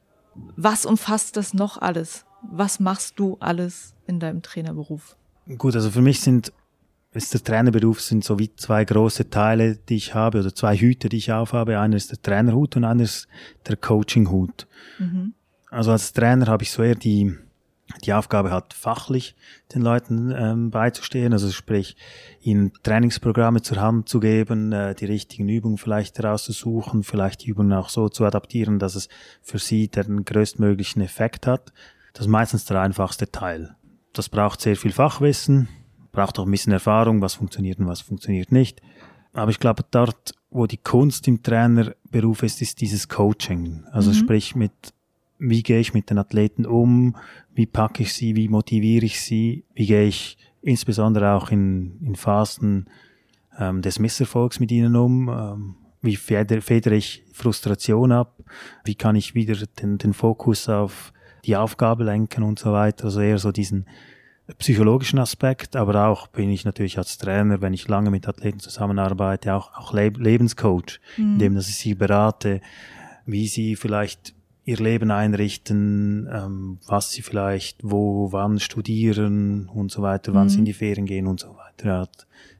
[SPEAKER 1] Was umfasst das noch alles? Was machst du alles in deinem Trainerberuf?
[SPEAKER 2] Gut, also für mich sind ist der Trainerberuf sind so wie zwei große Teile, die ich habe oder zwei Hüte, die ich aufhabe. Einer ist der Trainerhut und einer ist der Coachinghut. Mhm. Also als Trainer habe ich so eher die die Aufgabe hat, fachlich den Leuten ähm, beizustehen, also sprich, ihnen Trainingsprogramme zur Hand zu geben, äh, die richtigen Übungen vielleicht herauszusuchen, vielleicht die Übungen auch so zu adaptieren, dass es für sie den größtmöglichen Effekt hat. Das ist meistens der einfachste Teil. Das braucht sehr viel Fachwissen, braucht auch ein bisschen Erfahrung, was funktioniert und was funktioniert nicht. Aber ich glaube, dort, wo die Kunst im Trainerberuf ist, ist dieses Coaching. Also mhm. sprich mit wie gehe ich mit den Athleten um, wie packe ich sie, wie motiviere ich sie, wie gehe ich insbesondere auch in, in Phasen ähm, des Misserfolgs mit ihnen um, ähm, wie federe, ich Frustration ab, wie kann ich wieder den, den Fokus auf die Aufgabe lenken und so weiter, also eher so diesen psychologischen Aspekt, aber auch bin ich natürlich als Trainer, wenn ich lange mit Athleten zusammenarbeite, auch, auch Lebenscoach, mhm. indem dass ich sie berate, wie sie vielleicht ihr Leben einrichten, ähm, was sie vielleicht wo, wann studieren und so weiter, wann mhm. sie in die Ferien gehen und so weiter. Ja,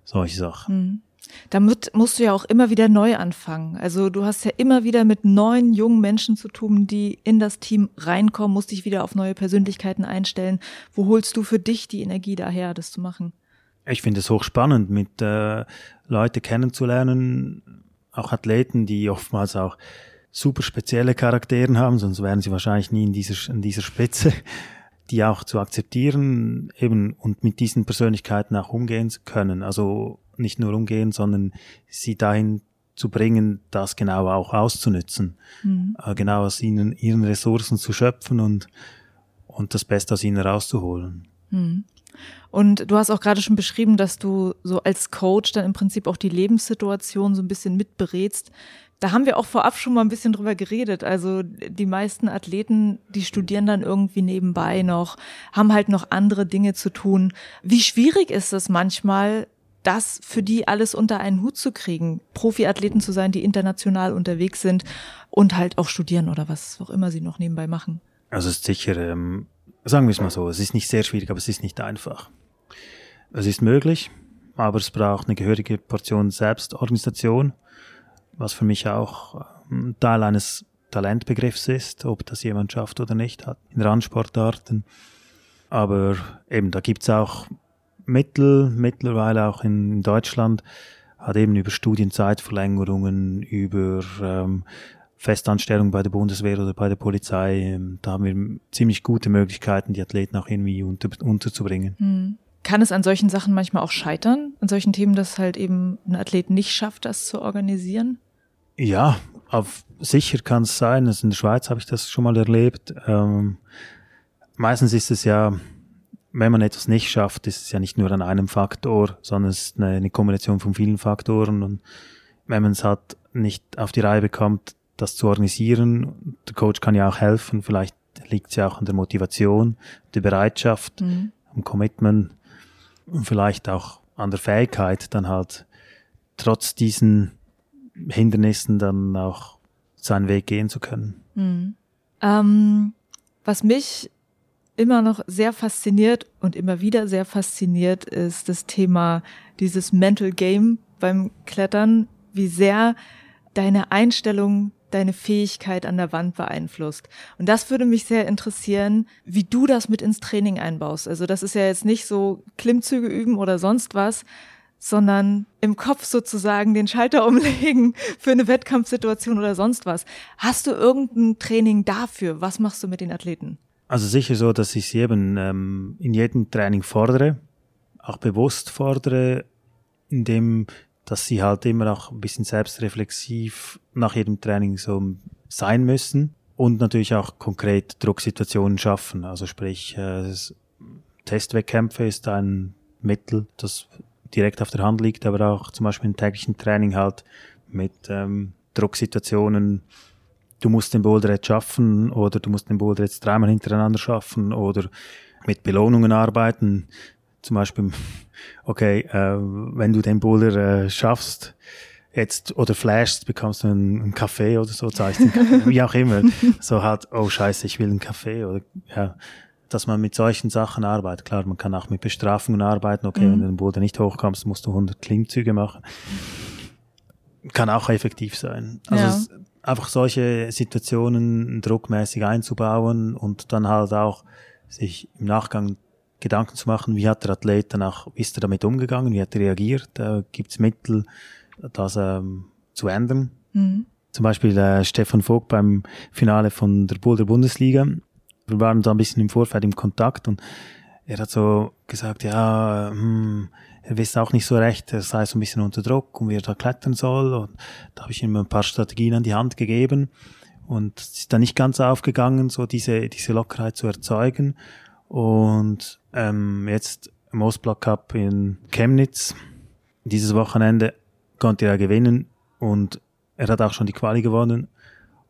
[SPEAKER 2] solche Sachen.
[SPEAKER 1] Mhm. Damit musst du ja auch immer wieder neu anfangen. Also du hast ja immer wieder mit neuen jungen Menschen zu tun, die in das Team reinkommen, musst dich wieder auf neue Persönlichkeiten einstellen. Wo holst du für dich die Energie daher, das zu machen?
[SPEAKER 2] Ich finde es hochspannend, mit äh, Leute kennenzulernen, auch Athleten, die oftmals auch super spezielle Charakteren haben, sonst wären sie wahrscheinlich nie in dieser, in dieser Spitze, die auch zu akzeptieren eben und mit diesen Persönlichkeiten auch umgehen zu können. Also nicht nur umgehen, sondern sie dahin zu bringen, das genau auch auszunützen, mhm. äh, genau aus ihnen, ihren Ressourcen zu schöpfen und, und das Beste aus ihnen rauszuholen.
[SPEAKER 1] Mhm. Und du hast auch gerade schon beschrieben, dass du so als Coach dann im Prinzip auch die Lebenssituation so ein bisschen mitberätst. Da haben wir auch vorab schon mal ein bisschen drüber geredet. Also die meisten Athleten, die studieren dann irgendwie nebenbei noch, haben halt noch andere Dinge zu tun. Wie schwierig ist es manchmal, das für die alles unter einen Hut zu kriegen, Profiathleten zu sein, die international unterwegs sind und halt auch studieren oder was auch immer sie noch nebenbei machen?
[SPEAKER 2] Also es ist sicher, ähm, sagen wir es mal so, es ist nicht sehr schwierig, aber es ist nicht einfach. Es ist möglich, aber es braucht eine gehörige Portion Selbstorganisation was für mich auch ähm, Teil eines Talentbegriffs ist, ob das jemand schafft oder nicht, hat in Randsportarten. Aber eben, da gibt's auch Mittel, mittlerweile auch in Deutschland, hat eben über Studienzeitverlängerungen, über ähm, Festanstellung bei der Bundeswehr oder bei der Polizei, ähm, da haben wir ziemlich gute Möglichkeiten, die Athleten auch irgendwie unter, unterzubringen.
[SPEAKER 1] Hm. Kann es an solchen Sachen manchmal auch scheitern, an solchen Themen, dass halt eben ein Athlet nicht schafft, das zu organisieren?
[SPEAKER 2] Ja, auf, sicher kann es sein. Also in der Schweiz habe ich das schon mal erlebt. Ähm, meistens ist es ja, wenn man etwas nicht schafft, ist es ja nicht nur an einem Faktor, sondern es ist eine, eine Kombination von vielen Faktoren. Und wenn man es halt nicht auf die Reihe bekommt, das zu organisieren, der Coach kann ja auch helfen. Vielleicht liegt es ja auch an der Motivation, der Bereitschaft, mhm. am Commitment vielleicht auch an der Fähigkeit, dann halt trotz diesen Hindernissen dann auch seinen Weg gehen zu können.
[SPEAKER 1] Mhm. Ähm, was mich immer noch sehr fasziniert und immer wieder sehr fasziniert, ist das Thema dieses Mental Game beim Klettern, wie sehr deine Einstellung deine Fähigkeit an der Wand beeinflusst. Und das würde mich sehr interessieren, wie du das mit ins Training einbaust. Also das ist ja jetzt nicht so Klimmzüge üben oder sonst was, sondern im Kopf sozusagen den Schalter umlegen für eine Wettkampfsituation oder sonst was. Hast du irgendein Training dafür? Was machst du mit den Athleten?
[SPEAKER 2] Also sicher so, dass ich sie eben ähm, in jedem Training fordere, auch bewusst fordere, indem dass sie halt immer auch ein bisschen selbstreflexiv nach jedem Training so sein müssen und natürlich auch konkret Drucksituationen schaffen. Also sprich, äh, Testwettkämpfe ist ein Mittel, das direkt auf der Hand liegt, aber auch zum Beispiel im täglichen Training halt mit ähm, Drucksituationen. Du musst den Boulder jetzt schaffen oder du musst den Boulder jetzt dreimal hintereinander schaffen oder mit Belohnungen arbeiten. Zum Beispiel, okay, äh, wenn du den Boulder äh, schaffst, jetzt oder flashst, bekommst du einen, einen Kaffee oder so, zahlst wie auch immer. So halt, oh scheiße, ich will einen Kaffee oder ja, dass man mit solchen Sachen arbeitet. Klar, man kann auch mit Bestrafungen arbeiten. Okay, mhm. wenn du den Boden nicht hochkommst, musst du 100 Klimmzüge machen. Kann auch effektiv sein. Also ja. einfach solche Situationen druckmäßig einzubauen und dann halt auch sich im Nachgang Gedanken zu machen, wie hat der Athlet danach, wie ist er damit umgegangen, wie hat er reagiert, äh, gibt es Mittel, das ähm, zu ändern. Mhm. Zum Beispiel äh, Stefan Vogt beim Finale von der Boulder Bundesliga. Wir waren da ein bisschen im Vorfeld im Kontakt und er hat so gesagt, ja, hm, er wisse auch nicht so recht, er sei so ein bisschen unter Druck und wie er da klettern soll. Und da habe ich ihm ein paar Strategien an die Hand gegeben und es ist dann nicht ganz aufgegangen, so diese, diese Lockerheit zu erzeugen. Und ähm, jetzt im Ostblock Cup in Chemnitz, dieses Wochenende konnte er gewinnen und er hat auch schon die Quali gewonnen.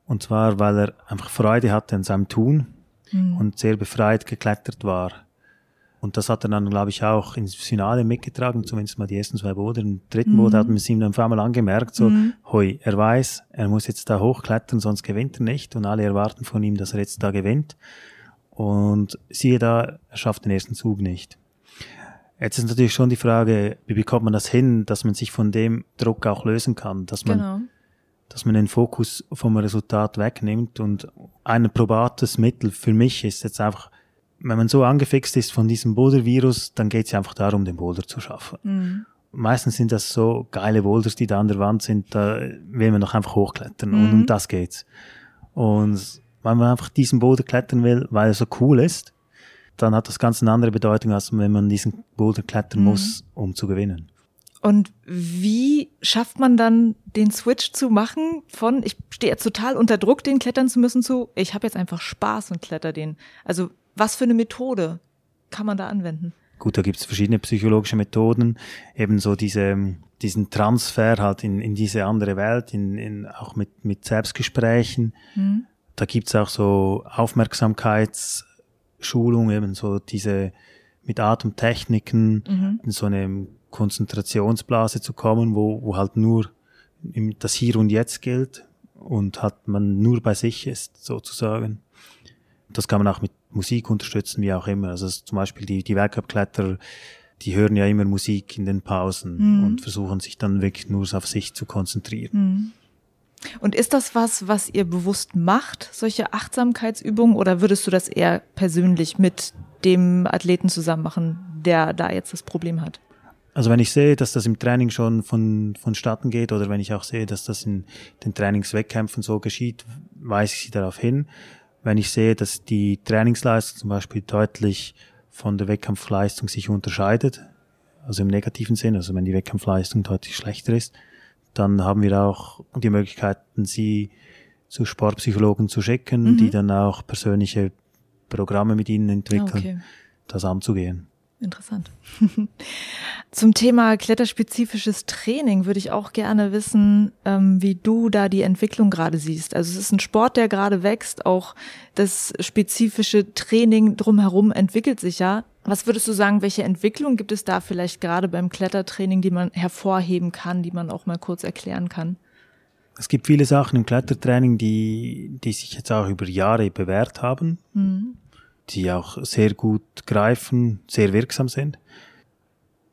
[SPEAKER 2] Und zwar, weil er einfach Freude hatte an seinem Tun mhm. und sehr befreit geklettert war. Und das hat er dann, glaube ich, auch ins Finale mitgetragen, zumindest mal die ersten zwei Boote. Im dritten mhm. Boot hat man es ihm dann auf einmal angemerkt, so, mhm. hoi, er weiß, er muss jetzt da hochklettern, sonst gewinnt er nicht. Und alle erwarten von ihm, dass er jetzt da gewinnt. Und siehe da, er schafft den ersten Zug nicht. Jetzt ist natürlich schon die Frage, wie bekommt man das hin, dass man sich von dem Druck auch lösen kann, dass man, genau. dass man den Fokus vom Resultat wegnimmt. Und ein probates Mittel für mich ist jetzt einfach, wenn man so angefixt ist von diesem Boulder-Virus, dann geht es einfach darum, den Boulder zu schaffen. Mhm. Meistens sind das so geile Boulders, die da an der Wand sind, da will man doch einfach hochklettern mhm. und um das geht's. Und wenn man einfach diesen Boulder klettern will, weil er so cool ist, dann hat das ganz eine andere Bedeutung, als wenn man diesen Boulder klettern mhm. muss, um zu gewinnen.
[SPEAKER 1] Und wie schafft man dann den Switch zu machen von, ich stehe jetzt total unter Druck, den klettern zu müssen, zu, ich habe jetzt einfach Spaß und kletter den. Also was für eine Methode kann man da anwenden?
[SPEAKER 2] Gut, da gibt es verschiedene psychologische Methoden, ebenso diese, diesen Transfer halt in, in diese andere Welt, in, in, auch mit, mit Selbstgesprächen. Mhm. Da gibt's auch so Aufmerksamkeitsschulung, eben so diese mit Atemtechniken mhm. in so eine Konzentrationsblase zu kommen, wo, wo halt nur das Hier und Jetzt gilt und hat man nur bei sich ist, sozusagen. Das kann man auch mit Musik unterstützen, wie auch immer. Also zum Beispiel die, die Weltcup-Kletterer, die hören ja immer Musik in den Pausen mhm. und versuchen sich dann wirklich nur auf sich zu konzentrieren. Mhm.
[SPEAKER 1] Und ist das was, was ihr bewusst macht, solche Achtsamkeitsübungen, oder würdest du das eher persönlich mit dem Athleten zusammen machen, der da jetzt das Problem hat?
[SPEAKER 2] Also wenn ich sehe, dass das im Training schon von, vonstatten geht oder wenn ich auch sehe, dass das in den Trainingswettkämpfen so geschieht, weise ich sie darauf hin. Wenn ich sehe, dass die Trainingsleistung zum Beispiel deutlich von der Wettkampfleistung sich unterscheidet, also im negativen Sinn, also wenn die Wettkampfleistung deutlich schlechter ist, dann haben wir auch die Möglichkeiten, sie zu Sportpsychologen zu schicken, mhm. die dann auch persönliche Programme mit ihnen entwickeln, okay. das anzugehen.
[SPEAKER 1] Interessant. Zum Thema kletterspezifisches Training würde ich auch gerne wissen, ähm, wie du da die Entwicklung gerade siehst. Also es ist ein Sport, der gerade wächst, auch das spezifische Training drumherum entwickelt sich ja. Was würdest du sagen, welche Entwicklung gibt es da vielleicht gerade beim Klettertraining, die man hervorheben kann, die man auch mal kurz erklären kann?
[SPEAKER 2] Es gibt viele Sachen im Klettertraining, die, die sich jetzt auch über Jahre bewährt haben, mhm. die auch sehr gut greifen, sehr wirksam sind.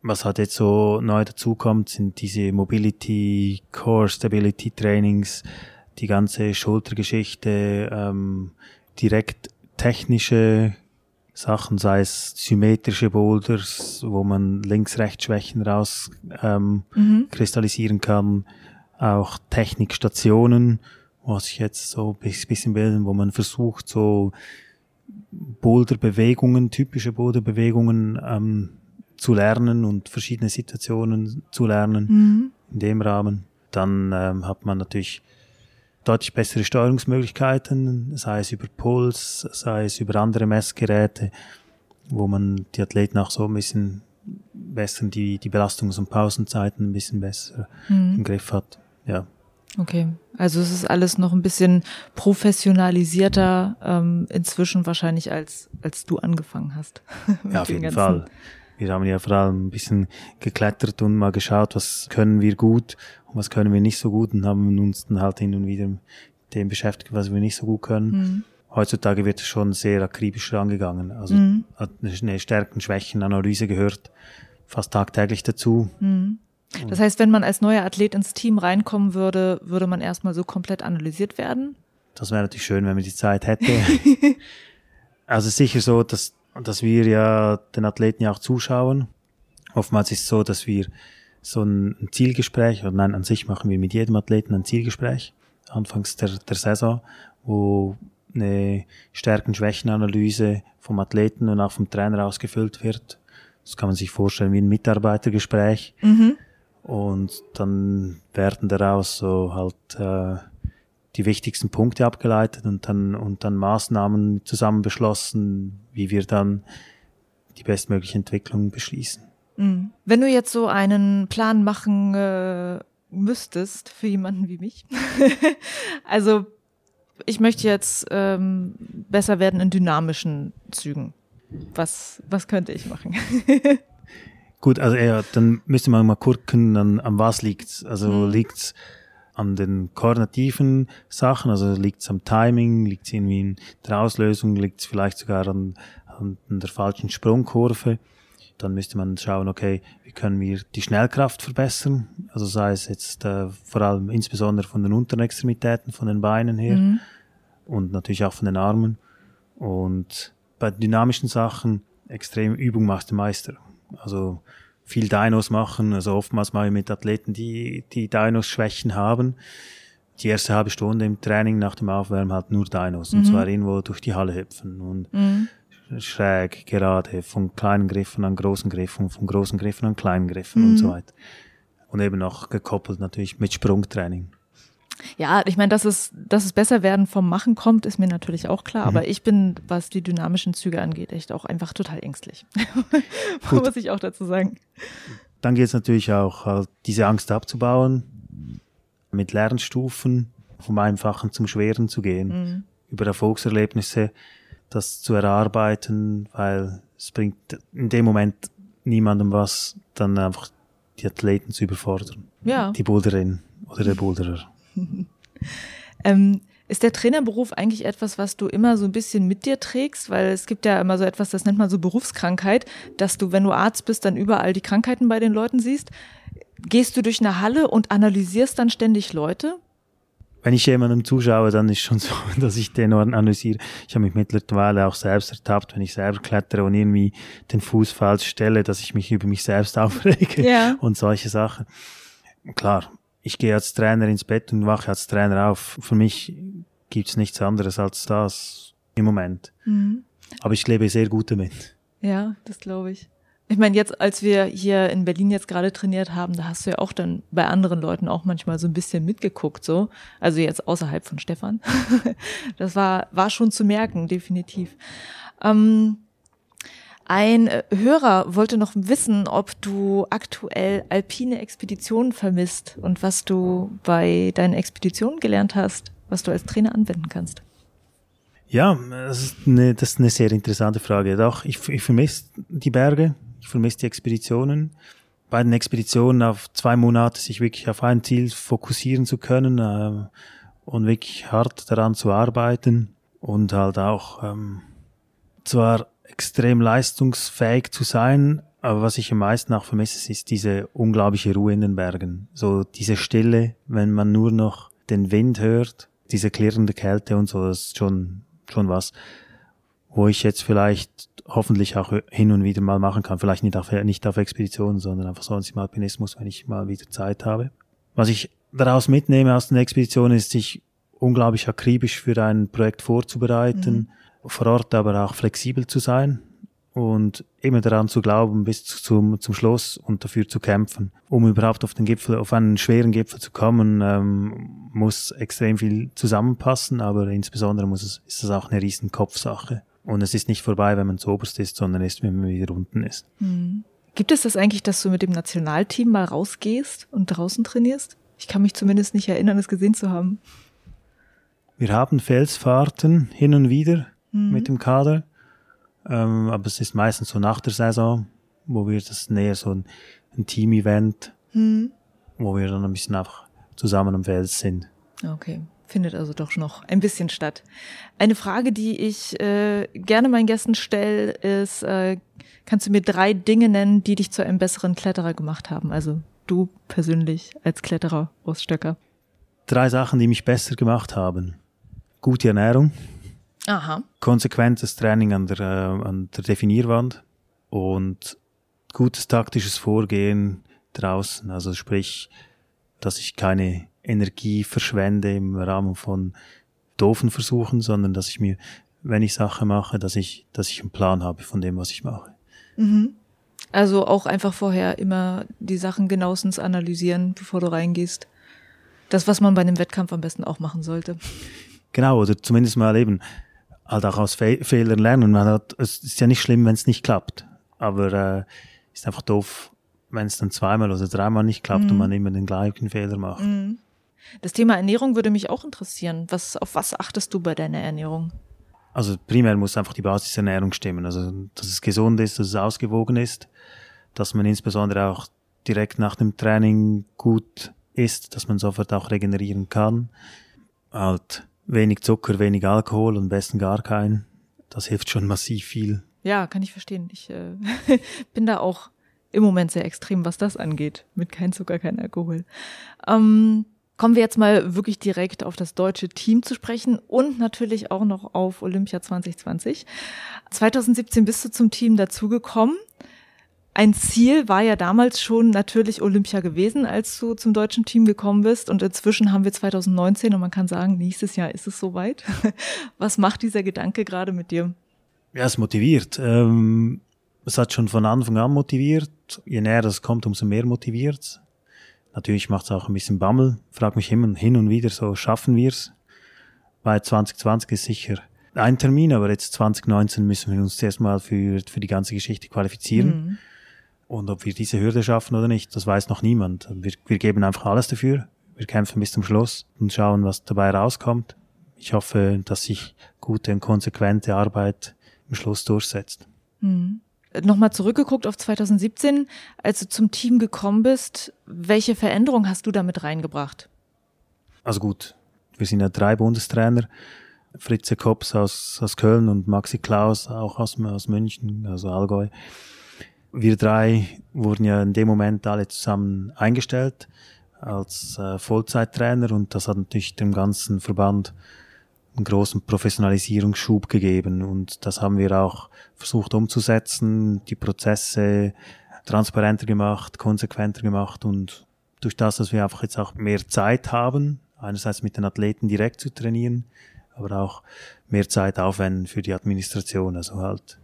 [SPEAKER 2] Was halt jetzt so neu dazukommt, sind diese Mobility, Core Stability Trainings, die ganze Schultergeschichte, ähm, direkt technische Sachen, sei es symmetrische Boulders, wo man Links-Rechts-Schwächen raus ähm, mhm. kristallisieren kann, auch Technikstationen, was ich jetzt so ein bisschen bilden, wo man versucht, so Boulderbewegungen, typische Boulderbewegungen ähm, zu lernen und verschiedene Situationen zu lernen mhm. in dem Rahmen. Dann ähm, hat man natürlich deutlich bessere Steuerungsmöglichkeiten, sei es über Puls, sei es über andere Messgeräte, wo man die Athleten auch so ein bisschen besser die, die Belastungs- und Pausenzeiten ein bisschen besser mhm. im Griff hat. Ja.
[SPEAKER 1] Okay, also es ist alles noch ein bisschen professionalisierter ähm, inzwischen wahrscheinlich als als du angefangen hast.
[SPEAKER 2] ja, auf jeden Fall. Wir haben ja vor allem ein bisschen geklettert und mal geschaut, was können wir gut und was können wir nicht so gut und haben uns dann halt hin und wieder mit dem beschäftigt, was wir nicht so gut können. Mhm. Heutzutage wird es schon sehr akribisch rangegangen. Also mhm. hat eine Stärken-Schwächen-Analyse gehört fast tagtäglich dazu.
[SPEAKER 1] Mhm. Das heißt, wenn man als neuer Athlet ins Team reinkommen würde, würde man erstmal so komplett analysiert werden?
[SPEAKER 2] Das wäre natürlich schön, wenn man die Zeit hätte. also sicher so, dass dass wir ja den Athleten ja auch zuschauen. Oftmals ist es so, dass wir so ein Zielgespräch, oder nein, an sich machen wir mit jedem Athleten ein Zielgespräch, anfangs der, der Saison, wo eine Stärken-Schwächen-Analyse vom Athleten und auch vom Trainer ausgefüllt wird. Das kann man sich vorstellen wie ein Mitarbeitergespräch. Mhm. Und dann werden daraus so halt äh, die wichtigsten Punkte abgeleitet und dann, und dann Maßnahmen zusammen beschlossen, wie wir dann die bestmögliche Entwicklung beschließen.
[SPEAKER 1] Mhm. Wenn du jetzt so einen Plan machen äh, müsstest für jemanden wie mich, also ich möchte jetzt ähm, besser werden in dynamischen Zügen. Was, was könnte ich machen?
[SPEAKER 2] Gut, also ja, dann müsste man mal gucken, an, an was liegt's. Also mhm. liegt's an den koordinativen Sachen, also liegt's am Timing, liegt's irgendwie in der Auslösung, liegt's vielleicht sogar an, an der falschen Sprungkurve. Dann müsste man schauen, okay, wie können wir die Schnellkraft verbessern? Also sei es jetzt äh, vor allem insbesondere von den unteren Extremitäten, von den Beinen her mhm. und natürlich auch von den Armen. Und bei dynamischen Sachen extrem Übung macht der Meister. Also viel Dinos machen. Also oftmals mache ich mit Athleten, die, die Dinos-Schwächen haben. Die erste halbe Stunde im Training nach dem Aufwärmen halt nur Dinos. Mhm. Und zwar irgendwo durch die Halle hüpfen und mhm. schräg, gerade, von kleinen Griffen an großen Griffen, von großen Griffen an kleinen Griffen mhm. und so weiter. Und eben auch gekoppelt natürlich mit Sprungtraining.
[SPEAKER 1] Ja, ich meine, dass es, dass es besser werden vom Machen kommt, ist mir natürlich auch klar. Mhm. Aber ich bin, was die dynamischen Züge angeht, echt auch einfach total ängstlich. Muss ich auch dazu sagen.
[SPEAKER 2] Dann geht es natürlich auch, halt, diese Angst abzubauen, mit Lernstufen vom Einfachen zum Schweren zu gehen, mhm. über Erfolgserlebnisse das zu erarbeiten, weil es bringt in dem Moment niemandem was, dann einfach die Athleten zu überfordern. Ja. Die Boulderin oder der Boulderer.
[SPEAKER 1] ähm, ist der Trainerberuf eigentlich etwas, was du immer so ein bisschen mit dir trägst? Weil es gibt ja immer so etwas, das nennt man so Berufskrankheit, dass du, wenn du Arzt bist, dann überall die Krankheiten bei den Leuten siehst. Gehst du durch eine Halle und analysierst dann ständig Leute?
[SPEAKER 2] Wenn ich jemandem zuschaue, dann ist schon so, dass ich den analysiere. Ich habe mich mittlerweile auch selbst ertappt, wenn ich selber klettere und irgendwie den Fuß falsch stelle, dass ich mich über mich selbst aufrege ja. und solche Sachen. Klar, ich gehe als Trainer ins Bett und wache als Trainer auf. Für mich gibt's nichts anderes als das im Moment. Mhm. Aber ich lebe sehr gut damit.
[SPEAKER 1] Ja, das glaube ich. Ich meine, jetzt, als wir hier in Berlin jetzt gerade trainiert haben, da hast du ja auch dann bei anderen Leuten auch manchmal so ein bisschen mitgeguckt, so. Also jetzt außerhalb von Stefan. das war, war schon zu merken, definitiv. Ähm, ein äh, Hörer wollte noch wissen, ob du aktuell alpine Expeditionen vermisst und was du bei deinen Expeditionen gelernt hast, was du als Trainer anwenden kannst.
[SPEAKER 2] Ja, das ist eine, das ist eine sehr interessante Frage. Doch, ich, ich vermisse die Berge, ich vermisse die Expeditionen. Bei den Expeditionen auf zwei Monate sich wirklich auf ein Ziel fokussieren zu können äh, und wirklich hart daran zu arbeiten und halt auch ähm, zwar extrem leistungsfähig zu sein. Aber was ich am meisten auch vermisse, ist diese unglaubliche Ruhe in den Bergen. So diese Stille, wenn man nur noch den Wind hört, diese klirrende Kälte und so, das ist schon, schon was, wo ich jetzt vielleicht hoffentlich auch hin und wieder mal machen kann. Vielleicht nicht auf, nicht auf Expeditionen, sondern einfach sonst im Alpinismus, wenn ich mal wieder Zeit habe. Was ich daraus mitnehme aus den Expeditionen ist, sich unglaublich akribisch für ein Projekt vorzubereiten, mhm vor Ort aber auch flexibel zu sein und immer daran zu glauben, bis zum, zum Schluss und dafür zu kämpfen. Um überhaupt auf den Gipfel, auf einen schweren Gipfel zu kommen, ähm, muss extrem viel zusammenpassen, aber insbesondere muss es, ist es auch eine riesen Kopfsache. Und es ist nicht vorbei, wenn man zu oberst ist, sondern erst, wenn man wieder unten ist.
[SPEAKER 1] Mhm. Gibt es das eigentlich, dass du mit dem Nationalteam mal rausgehst und draußen trainierst? Ich kann mich zumindest nicht erinnern, es gesehen zu haben.
[SPEAKER 2] Wir haben Felsfahrten hin und wieder mhm. mit dem Kader. Ähm, aber es ist meistens so nach der Saison, wo wir das näher so ein, ein Team-Event, mhm. wo wir dann ein bisschen einfach zusammen am Feld sind.
[SPEAKER 1] Okay. Findet also doch noch ein bisschen statt. Eine Frage, die ich äh, gerne meinen Gästen stelle, ist, äh, kannst du mir drei Dinge nennen, die dich zu einem besseren Kletterer gemacht haben? Also du persönlich als Kletterer aus Stöcker.
[SPEAKER 2] Drei Sachen, die mich besser gemacht haben. Gute Ernährung,
[SPEAKER 1] Aha.
[SPEAKER 2] Konsequentes Training an der, äh, an der Definierwand und gutes taktisches Vorgehen draußen. Also sprich, dass ich keine Energie verschwende im Rahmen von doofen Versuchen, sondern dass ich mir, wenn ich Sache mache, dass ich, dass ich einen Plan habe von dem, was ich mache.
[SPEAKER 1] Mhm. Also auch einfach vorher immer die Sachen genauestens analysieren, bevor du reingehst. Das, was man bei einem Wettkampf am besten auch machen sollte.
[SPEAKER 2] Genau, oder zumindest mal eben halt auch aus Fe Fehlern lernen. Man hat, es ist ja nicht schlimm, wenn es nicht klappt, aber äh, ist einfach doof, wenn es dann zweimal oder dreimal nicht klappt mhm. und man immer den gleichen Fehler macht. Mhm.
[SPEAKER 1] Das Thema Ernährung würde mich auch interessieren. Was, auf was achtest du bei deiner Ernährung?
[SPEAKER 2] Also primär muss einfach die Basisernährung stimmen. Also, dass es gesund ist, dass es ausgewogen ist, dass man insbesondere auch direkt nach dem Training gut isst, dass man sofort auch regenerieren kann. Halt wenig Zucker, wenig Alkohol und am besten gar keinen. Das hilft schon massiv viel.
[SPEAKER 1] Ja, kann ich verstehen. Ich äh, bin da auch im Moment sehr extrem, was das angeht. Mit kein Zucker, kein Alkohol. Ähm, kommen wir jetzt mal wirklich direkt auf das deutsche Team zu sprechen und natürlich auch noch auf Olympia 2020. 2017 bist du zum Team dazugekommen. Ein Ziel war ja damals schon natürlich Olympia gewesen, als du zum deutschen Team gekommen bist. Und inzwischen haben wir 2019 und man kann sagen, nächstes Jahr ist es soweit. Was macht dieser Gedanke gerade mit dir?
[SPEAKER 2] Ja, es motiviert. Ähm, es hat schon von Anfang an motiviert. Je näher das kommt, umso mehr motiviert Natürlich macht es auch ein bisschen Bammel. Frag mich immer hin und wieder so, schaffen wir es? Weil 2020 ist sicher ein Termin, aber jetzt 2019 müssen wir uns zuerst mal für, für die ganze Geschichte qualifizieren. Mhm. Und ob wir diese Hürde schaffen oder nicht, das weiß noch niemand. Wir, wir geben einfach alles dafür. Wir kämpfen bis zum Schluss und schauen, was dabei rauskommt. Ich hoffe, dass sich gute und konsequente Arbeit im Schluss durchsetzt.
[SPEAKER 1] Mhm nochmal zurückgeguckt auf 2017, als du zum Team gekommen bist, welche Veränderung hast du damit reingebracht?
[SPEAKER 2] Also gut, wir sind ja drei Bundestrainer. Fritze Kops aus, aus Köln und Maxi Klaus auch aus, aus München, also Allgäu. Wir drei wurden ja in dem Moment alle zusammen eingestellt als äh, Vollzeittrainer und das hat natürlich dem ganzen Verband einen großen Professionalisierungsschub gegeben und das haben wir auch versucht umzusetzen, die Prozesse transparenter gemacht, konsequenter gemacht und durch das, dass wir einfach jetzt auch mehr Zeit haben, einerseits mit den Athleten direkt zu trainieren, aber auch mehr Zeit aufwenden für die Administration, also halt,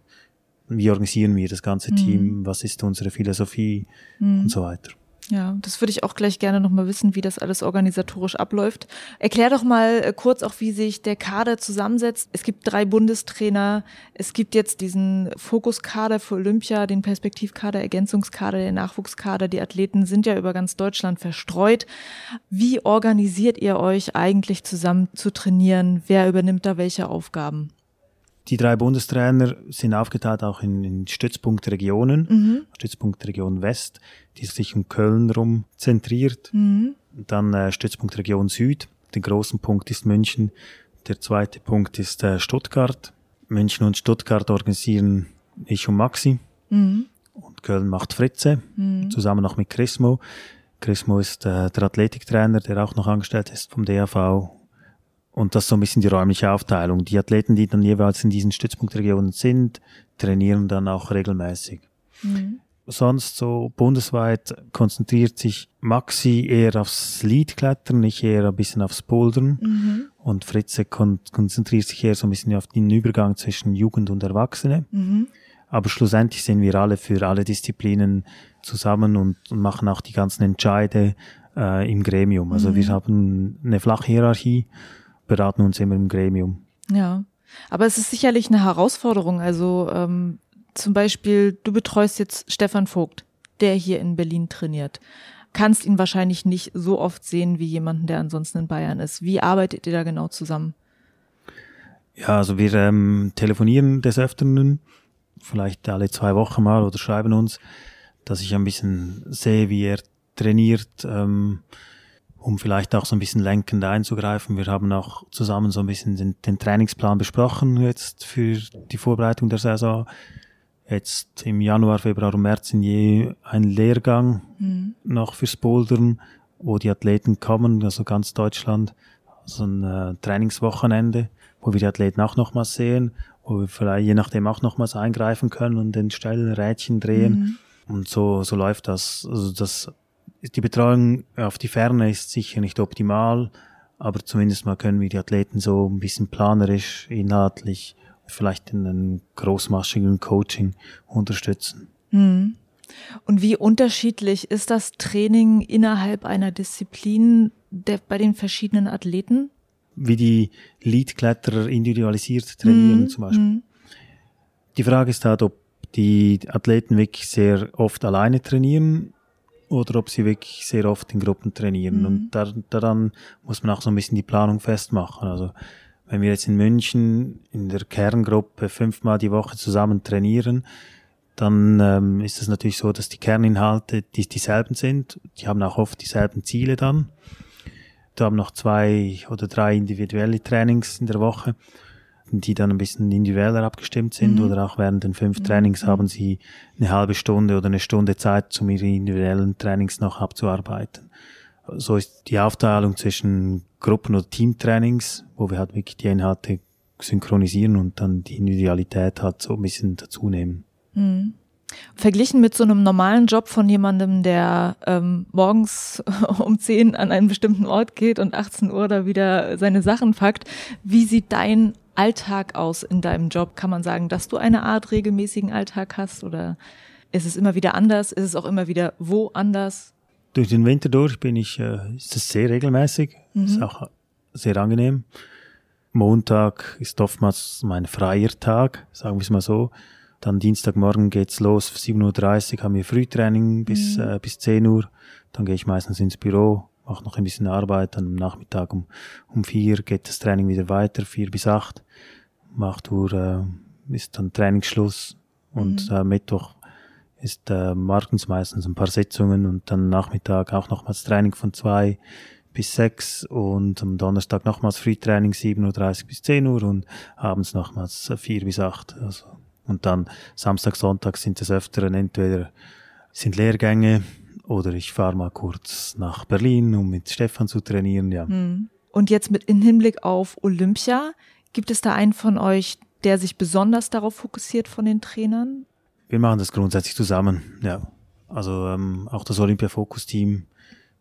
[SPEAKER 2] wie organisieren wir das ganze mhm. Team, was ist unsere Philosophie mhm. und so weiter.
[SPEAKER 1] Ja, das würde ich auch gleich gerne nochmal wissen, wie das alles organisatorisch abläuft. Erklär doch mal äh, kurz auch, wie sich der Kader zusammensetzt. Es gibt drei Bundestrainer. Es gibt jetzt diesen Fokuskader für Olympia, den Perspektivkader, Ergänzungskader, den Nachwuchskader. Die Athleten sind ja über ganz Deutschland verstreut. Wie organisiert ihr euch eigentlich zusammen zu trainieren? Wer übernimmt da welche Aufgaben?
[SPEAKER 2] Die drei Bundestrainer sind aufgeteilt auch in, in Stützpunktregionen, mhm. Stützpunktregion West, die sich um Köln rum zentriert. Mhm. Dann äh, Stützpunktregion Süd, der großen Punkt ist München. Der zweite Punkt ist äh, Stuttgart. München und Stuttgart organisieren ich und Maxi. Mhm. Und Köln macht Fritze, mhm. zusammen noch mit Chrismo. Chrismo ist äh, der Athletiktrainer, der auch noch angestellt ist vom DAV und das ist so ein bisschen die räumliche Aufteilung. Die Athleten, die dann jeweils in diesen Stützpunktregionen sind, trainieren dann auch regelmäßig. Mhm. Sonst so bundesweit konzentriert sich Maxi eher aufs Leadklettern, ich eher ein bisschen aufs Bouldern. Mhm. Und Fritze kon konzentriert sich eher so ein bisschen auf den Übergang zwischen Jugend und Erwachsene. Mhm. Aber schlussendlich sind wir alle für alle Disziplinen zusammen und, machen auch die ganzen Entscheide äh, im Gremium. Also mhm. wir haben eine flache Hierarchie beraten uns immer im Gremium.
[SPEAKER 1] Ja, aber es ist sicherlich eine Herausforderung. Also ähm, zum Beispiel, du betreust jetzt Stefan Vogt, der hier in Berlin trainiert. Kannst ihn wahrscheinlich nicht so oft sehen wie jemanden, der ansonsten in Bayern ist. Wie arbeitet ihr da genau zusammen?
[SPEAKER 2] Ja, also wir ähm, telefonieren des Öfteren, vielleicht alle zwei Wochen mal oder schreiben uns, dass ich ein bisschen sehe, wie er trainiert. Ähm, um vielleicht auch so ein bisschen lenkend einzugreifen. Wir haben auch zusammen so ein bisschen den, den Trainingsplan besprochen jetzt für die Vorbereitung der Saison. Jetzt im Januar, Februar und März sind je ein Lehrgang mhm. noch fürs Bouldern, wo die Athleten kommen, also ganz Deutschland, so ein äh, Trainingswochenende, wo wir die Athleten auch nochmals sehen, wo wir vielleicht je nachdem auch nochmals eingreifen können und den Stellrädchen drehen. Mhm. Und so, so läuft das. Also das, die Betreuung auf die Ferne ist sicher nicht optimal, aber zumindest mal können wir die Athleten so ein bisschen planerisch, inhaltlich, vielleicht in einem großmaschigen Coaching unterstützen.
[SPEAKER 1] Mhm. Und wie unterschiedlich ist das Training innerhalb einer Disziplin der, bei den verschiedenen Athleten?
[SPEAKER 2] Wie die Leadkletterer individualisiert trainieren mhm. zum Beispiel. Mhm. Die Frage ist halt, ob die Athleten wirklich sehr oft alleine trainieren oder ob sie wirklich sehr oft in Gruppen trainieren. Mhm. Und da, daran muss man auch so ein bisschen die Planung festmachen. Also wenn wir jetzt in München in der Kerngruppe fünfmal die Woche zusammen trainieren, dann ähm, ist es natürlich so, dass die Kerninhalte die dieselben sind. Die haben auch oft dieselben Ziele dann. Da haben noch zwei oder drei individuelle Trainings in der Woche, die dann ein bisschen individueller abgestimmt sind. Mhm. Oder auch während den fünf mhm. Trainings haben sie eine halbe Stunde oder eine Stunde Zeit, um ihre individuellen Trainings noch abzuarbeiten. So ist die Aufteilung zwischen Gruppen- oder Teamtrainings, wo wir halt wirklich die Inhalte synchronisieren und dann die Individualität halt so ein bisschen dazu nehmen. Mhm.
[SPEAKER 1] Verglichen mit so einem normalen Job von jemandem, der ähm, morgens um 10 an einen bestimmten Ort geht und 18 Uhr da wieder seine Sachen packt, wie sieht dein Alltag aus in deinem Job? Kann man sagen, dass du eine Art regelmäßigen Alltag hast oder ist es immer wieder anders? Ist es auch immer wieder wo anders?
[SPEAKER 2] Durch den Winter durch bin ich, äh, ist es sehr regelmäßig, mhm. ist auch sehr angenehm. Montag ist oftmals mein freier Tag, sagen wir es mal so. Dann Dienstagmorgen geht's los, 7.30 Uhr haben wir Frühtraining bis, mhm. äh, bis 10 Uhr. Dann gehe ich meistens ins Büro, mache noch ein bisschen Arbeit. Dann am Nachmittag um, um 4 geht das Training wieder weiter, 4 bis 8. Um 8 Uhr äh, ist dann Trainingsschluss. Und mhm. äh, Mittwoch ist äh, morgens meistens ein paar Sitzungen und dann Nachmittag auch nochmals Training von 2 bis 6 und am Donnerstag nochmals Frühtraining 7.30 Uhr bis 10 Uhr und abends nochmals 4 bis 8. Also und dann Samstag, Sonntag sind es öfteren entweder sind Lehrgänge oder ich fahre mal kurz nach Berlin, um mit Stefan zu trainieren, ja. Hm.
[SPEAKER 1] Und jetzt mit in Hinblick auf Olympia, gibt es da einen von euch, der sich besonders darauf fokussiert von den Trainern?
[SPEAKER 2] Wir machen das grundsätzlich zusammen, ja. Also ähm, auch das Olympia-Fokus-Team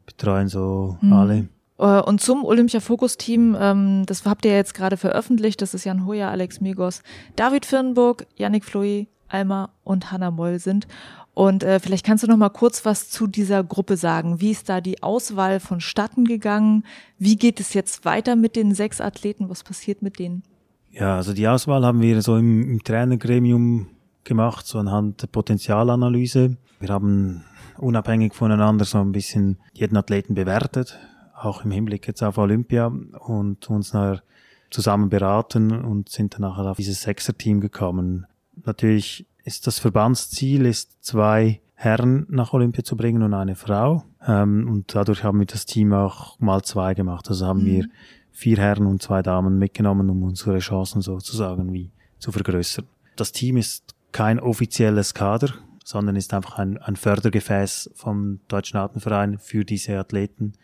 [SPEAKER 2] betreuen so mhm. alle.
[SPEAKER 1] Äh, und zum Olympia-Fokus-Team, ähm, das habt ihr jetzt gerade veröffentlicht, das ist Jan Hoyer, Alex Migos, David Firnburg, Yannick Floi, Alma und Hanna Moll sind. Und äh, vielleicht kannst du noch mal kurz was zu dieser Gruppe sagen. Wie ist da die Auswahl vonstatten gegangen? Wie geht es jetzt weiter mit den sechs Athleten? Was passiert mit denen?
[SPEAKER 2] Ja, also die Auswahl haben wir so im, im Trainergremium gemacht, so anhand der Potenzialanalyse. Wir haben unabhängig voneinander so ein bisschen jeden Athleten bewertet, auch im Hinblick jetzt auf Olympia und uns nachher zusammen beraten und sind dann nachher auf dieses Sechser-Team gekommen. Natürlich ist das Verbandsziel, ist zwei Herren nach Olympia zu bringen und eine Frau. Ähm, und dadurch haben wir das Team auch mal zwei gemacht. Also haben mhm. wir vier Herren und zwei Damen mitgenommen, um unsere Chancen sozusagen wie zu vergrößern. Das Team ist kein offizielles Kader, sondern ist einfach ein, ein Fördergefäß vom Deutschen Artenverein für diese Athleten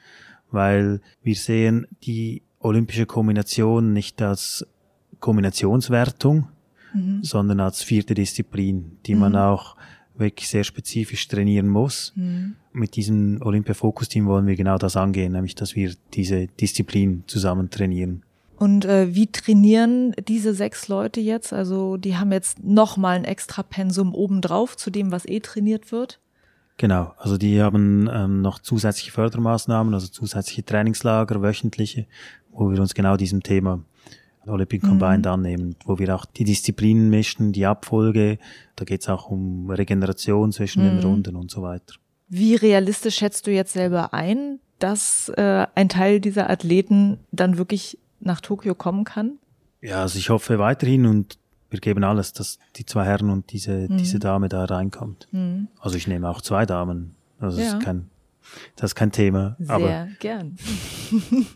[SPEAKER 2] weil wir sehen die olympische Kombination nicht als Kombinationswertung, mhm. sondern als vierte Disziplin, die mhm. man auch wirklich sehr spezifisch trainieren muss. Mhm. Mit diesem Olympia-Fokus-Team wollen wir genau das angehen, nämlich dass wir diese Disziplin zusammen trainieren.
[SPEAKER 1] Und äh, wie trainieren diese sechs Leute jetzt? Also die haben jetzt nochmal ein extra Pensum obendrauf zu dem, was eh trainiert wird?
[SPEAKER 2] Genau, also die haben ähm, noch zusätzliche Fördermaßnahmen, also zusätzliche Trainingslager, wöchentliche, wo wir uns genau diesem Thema Olympic Combined mhm. annehmen, wo wir auch die Disziplinen mischen, die Abfolge, da geht's auch um Regeneration zwischen mhm. den Runden und so weiter.
[SPEAKER 1] Wie realistisch schätzt du jetzt selber ein, dass äh, ein Teil dieser Athleten dann wirklich nach Tokio kommen kann?
[SPEAKER 2] Ja, also ich hoffe weiterhin und wir geben alles, dass die zwei Herren und diese, mhm. diese Dame da reinkommt. Mhm. Also ich nehme auch zwei Damen. Also ja. ist kein, das ist kein Thema.
[SPEAKER 1] Sehr
[SPEAKER 2] aber
[SPEAKER 1] gern.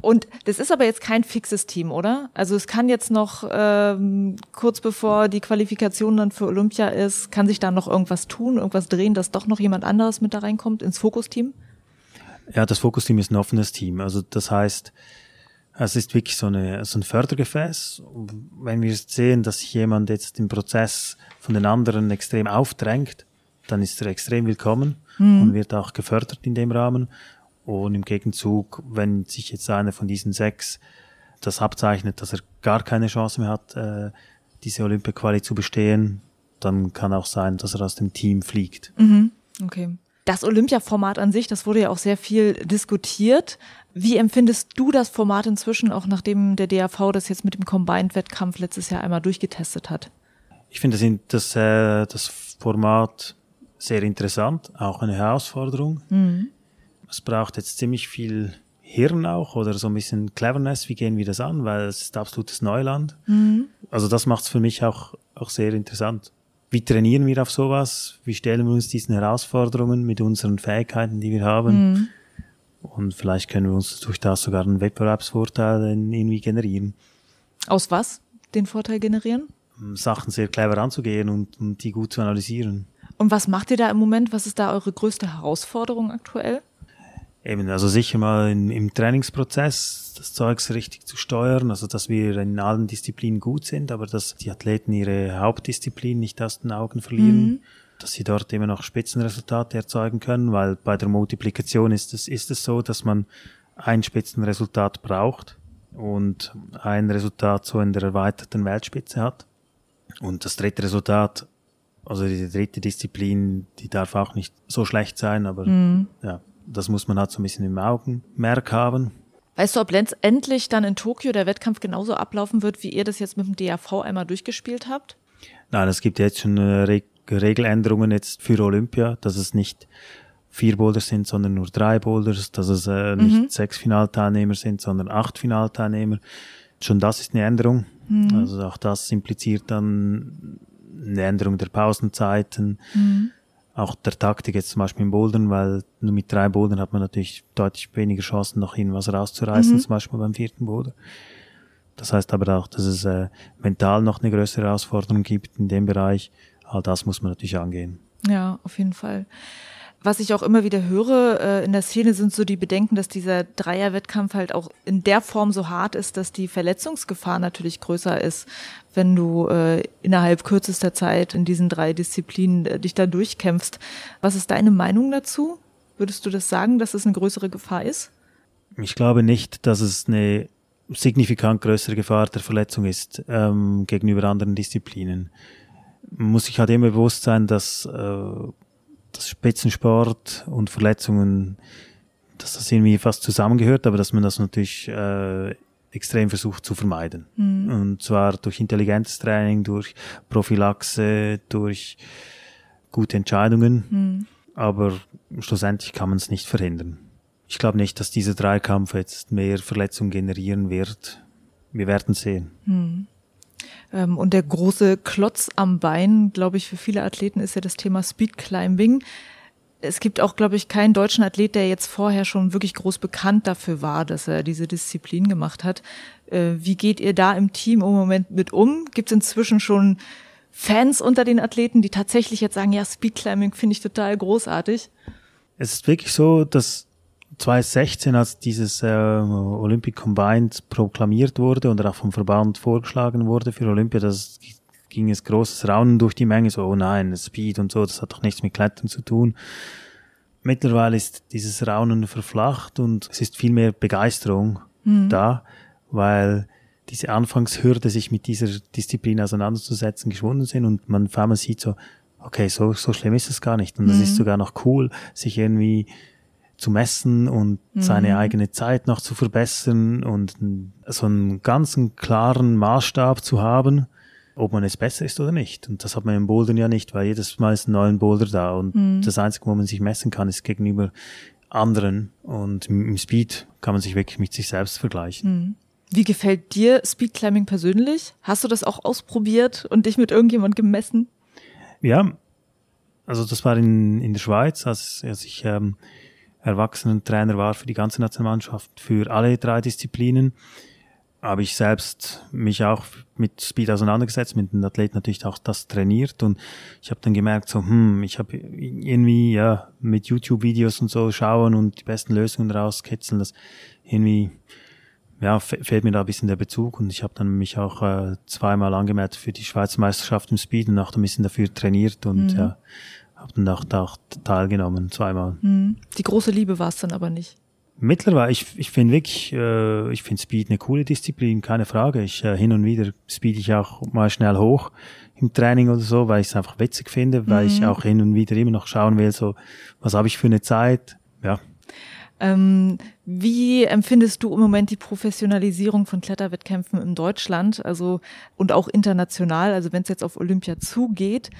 [SPEAKER 1] und das ist aber jetzt kein fixes Team, oder? Also es kann jetzt noch ähm, kurz bevor die Qualifikation dann für Olympia ist, kann sich da noch irgendwas tun, irgendwas drehen, dass doch noch jemand anderes mit da reinkommt ins Fokusteam?
[SPEAKER 2] Ja, das Fokusteam ist ein offenes Team. Also das heißt, Es ist wirklich so, eine, so ein Fördergefäß. Wenn wir sehen, dass sich jemand jetzt im Prozess von den anderen extrem aufdrängt, dann ist er extrem willkommen mhm. und wird auch gefördert in dem Rahmen. Und im Gegenzug, wenn sich jetzt einer von diesen sechs das abzeichnet, dass er gar keine Chance mehr hat, äh, diese Olympia-Quali zu bestehen, dann kann auch sein, dass er aus dem Team fliegt.
[SPEAKER 1] Mhm. Okay. Das Olympia-Format an sich, das wurde ja auch sehr viel diskutiert. Wie empfindest du das Format inzwischen, auch nachdem der DAV das jetzt mit dem Combined-Wettkampf letztes Jahr einmal durchgetestet hat?
[SPEAKER 2] Ich finde das, das, äh, das Format sehr interessant, auch eine Herausforderung. Mhm. Es braucht jetzt ziemlich viel Hirn auch oder so ein bisschen Cleverness, wie gehen wir das an, weil es ist absolutes Neuland. Mhm. Also das macht es für mich auch, auch sehr interessant. Wie trainieren wir auf sowas? Wie stellen wir uns diesen Herausforderungen mit unseren Fähigkeiten, die wir haben? Mhm. Und vielleicht können wir uns durch das sogar einen Wettbewerbsvorteil irgendwie generieren.
[SPEAKER 1] Aus was den Vorteil generieren?
[SPEAKER 2] Sachen sehr clever anzugehen und, und die gut zu analysieren.
[SPEAKER 1] Und was macht ihr da im Moment? Was ist da eure größte Herausforderung aktuell?
[SPEAKER 2] Eben, also sicher mal in, im Trainingsprozess das Zeugs richtig zu steuern, also dass wir in allen Disziplinen gut sind, aber dass die Athleten ihre Hauptdisziplin nicht aus den Augen verlieren, mhm. dass sie dort immer noch Spitzenresultate erzeugen können, weil bei der Multiplikation ist es, ist es so, dass man ein Spitzenresultat braucht und ein Resultat so in der erweiterten Weltspitze hat. Und das dritte Resultat, also die dritte Disziplin, die darf auch nicht so schlecht sein, aber mhm. ja, das muss man halt so ein bisschen im Augenmerk haben.
[SPEAKER 1] Weißt du, ob letztendlich dann in Tokio der Wettkampf genauso ablaufen wird, wie ihr das jetzt mit dem DAV einmal durchgespielt habt?
[SPEAKER 2] Nein, es gibt jetzt schon äh, Re Regeländerungen jetzt für Olympia, dass es nicht vier Boulders sind, sondern nur drei Boulders, dass es äh, nicht mhm. sechs Finalteilnehmer sind, sondern acht Finalteilnehmer. Schon das ist eine Änderung. Mhm. Also auch das impliziert dann eine Änderung der Pausenzeiten. Mhm auch der Taktik jetzt zum Beispiel im Bouldern, weil nur mit drei Bouldern hat man natürlich deutlich weniger Chancen, noch irgendwas rauszureißen, mhm. zum Beispiel beim vierten Boulder. Das heißt aber auch, dass es äh, mental noch eine größere Herausforderung gibt in dem Bereich. All das muss man natürlich angehen.
[SPEAKER 1] Ja, auf jeden Fall. Was ich auch immer wieder höre äh, in der Szene sind so die Bedenken, dass dieser Dreierwettkampf halt auch in der Form so hart ist, dass die Verletzungsgefahr natürlich größer ist, wenn du äh, innerhalb kürzester Zeit in diesen drei Disziplinen äh, dich da durchkämpfst. Was ist deine Meinung dazu? Würdest du das sagen, dass es eine größere Gefahr ist?
[SPEAKER 2] Ich glaube nicht, dass es eine signifikant größere Gefahr der Verletzung ist ähm, gegenüber anderen Disziplinen. Muss sich halt immer bewusst sein, dass äh, dass Spitzensport und Verletzungen, dass das irgendwie fast zusammengehört, aber dass man das natürlich äh, extrem versucht zu vermeiden. Mhm. Und zwar durch intelligentes Training, durch Prophylaxe, durch gute Entscheidungen. Mhm. Aber schlussendlich kann man es nicht verhindern. Ich glaube nicht, dass dieser Dreikampf jetzt mehr Verletzungen generieren wird. Wir werden sehen. Mhm.
[SPEAKER 1] Ähm, und der große Klotz am Bein, glaube ich, für viele Athleten ist ja das Thema Speed Climbing. Es gibt auch, glaube ich, keinen deutschen Athlet, der jetzt vorher schon wirklich groß bekannt dafür war, dass er diese Disziplin gemacht hat. Äh, wie geht ihr da im Team im Moment mit um? Gibt es inzwischen schon Fans unter den Athleten, die tatsächlich jetzt sagen, ja, Speed Climbing finde ich total großartig?
[SPEAKER 2] Es ist wirklich so, dass 2016, als dieses äh, Olympic Combined proklamiert wurde und auch vom Verband vorgeschlagen wurde für Olympia, das ging es großes Raunen durch die Menge, so, oh nein, Speed und so, das hat doch nichts mit Klettern zu tun. Mittlerweile ist dieses Raunen verflacht und es ist viel mehr Begeisterung mhm. da, weil diese Anfangshürde, sich mit dieser Disziplin auseinanderzusetzen, geschwunden sind und man vor allem sieht so, okay, so, so schlimm ist es gar nicht. Und es mhm. ist sogar noch cool, sich irgendwie zu messen und mhm. seine eigene Zeit noch zu verbessern und so einen ganzen klaren Maßstab zu haben, ob man es besser ist oder nicht. Und das hat man im Bouldern ja nicht, weil jedes Mal ist ein neuer Boulder da und mhm. das Einzige, wo man sich messen kann, ist gegenüber anderen und im Speed kann man sich wirklich mit sich selbst vergleichen. Mhm.
[SPEAKER 1] Wie gefällt dir Speedclimbing persönlich? Hast du das auch ausprobiert und dich mit irgendjemand gemessen?
[SPEAKER 2] Ja, also das war in, in der Schweiz, als, als ich ähm, Erwachsenentrainer war für die ganze Nationalmannschaft, für alle drei Disziplinen. Habe ich selbst mich auch mit Speed auseinandergesetzt, mit den Athleten natürlich auch das trainiert und ich habe dann gemerkt, so, hm, ich habe irgendwie ja mit YouTube-Videos und so schauen und die besten Lösungen rauskitzeln, das irgendwie ja, fehlt mir da ein bisschen der Bezug und ich habe dann mich auch äh, zweimal angemeldet für die Schweizer Meisterschaft im Speed und auch ein bisschen dafür trainiert und mhm. ja, habe dann auch, auch teilgenommen, zweimal. Mhm.
[SPEAKER 1] Die große Liebe war es dann aber nicht.
[SPEAKER 2] Mittlerweile, ich, ich finde wirklich, äh, ich finde Speed eine coole Disziplin, keine Frage. Ich äh, hin und wieder speed ich auch mal schnell hoch im Training oder so, weil ich es einfach witzig finde, weil mhm. ich auch hin und wieder immer noch schauen will, so was habe ich für eine Zeit. Ja,
[SPEAKER 1] ähm, wie empfindest du im Moment die Professionalisierung von Kletterwettkämpfen in Deutschland, also und auch international? Also wenn es jetzt auf Olympia zugeht,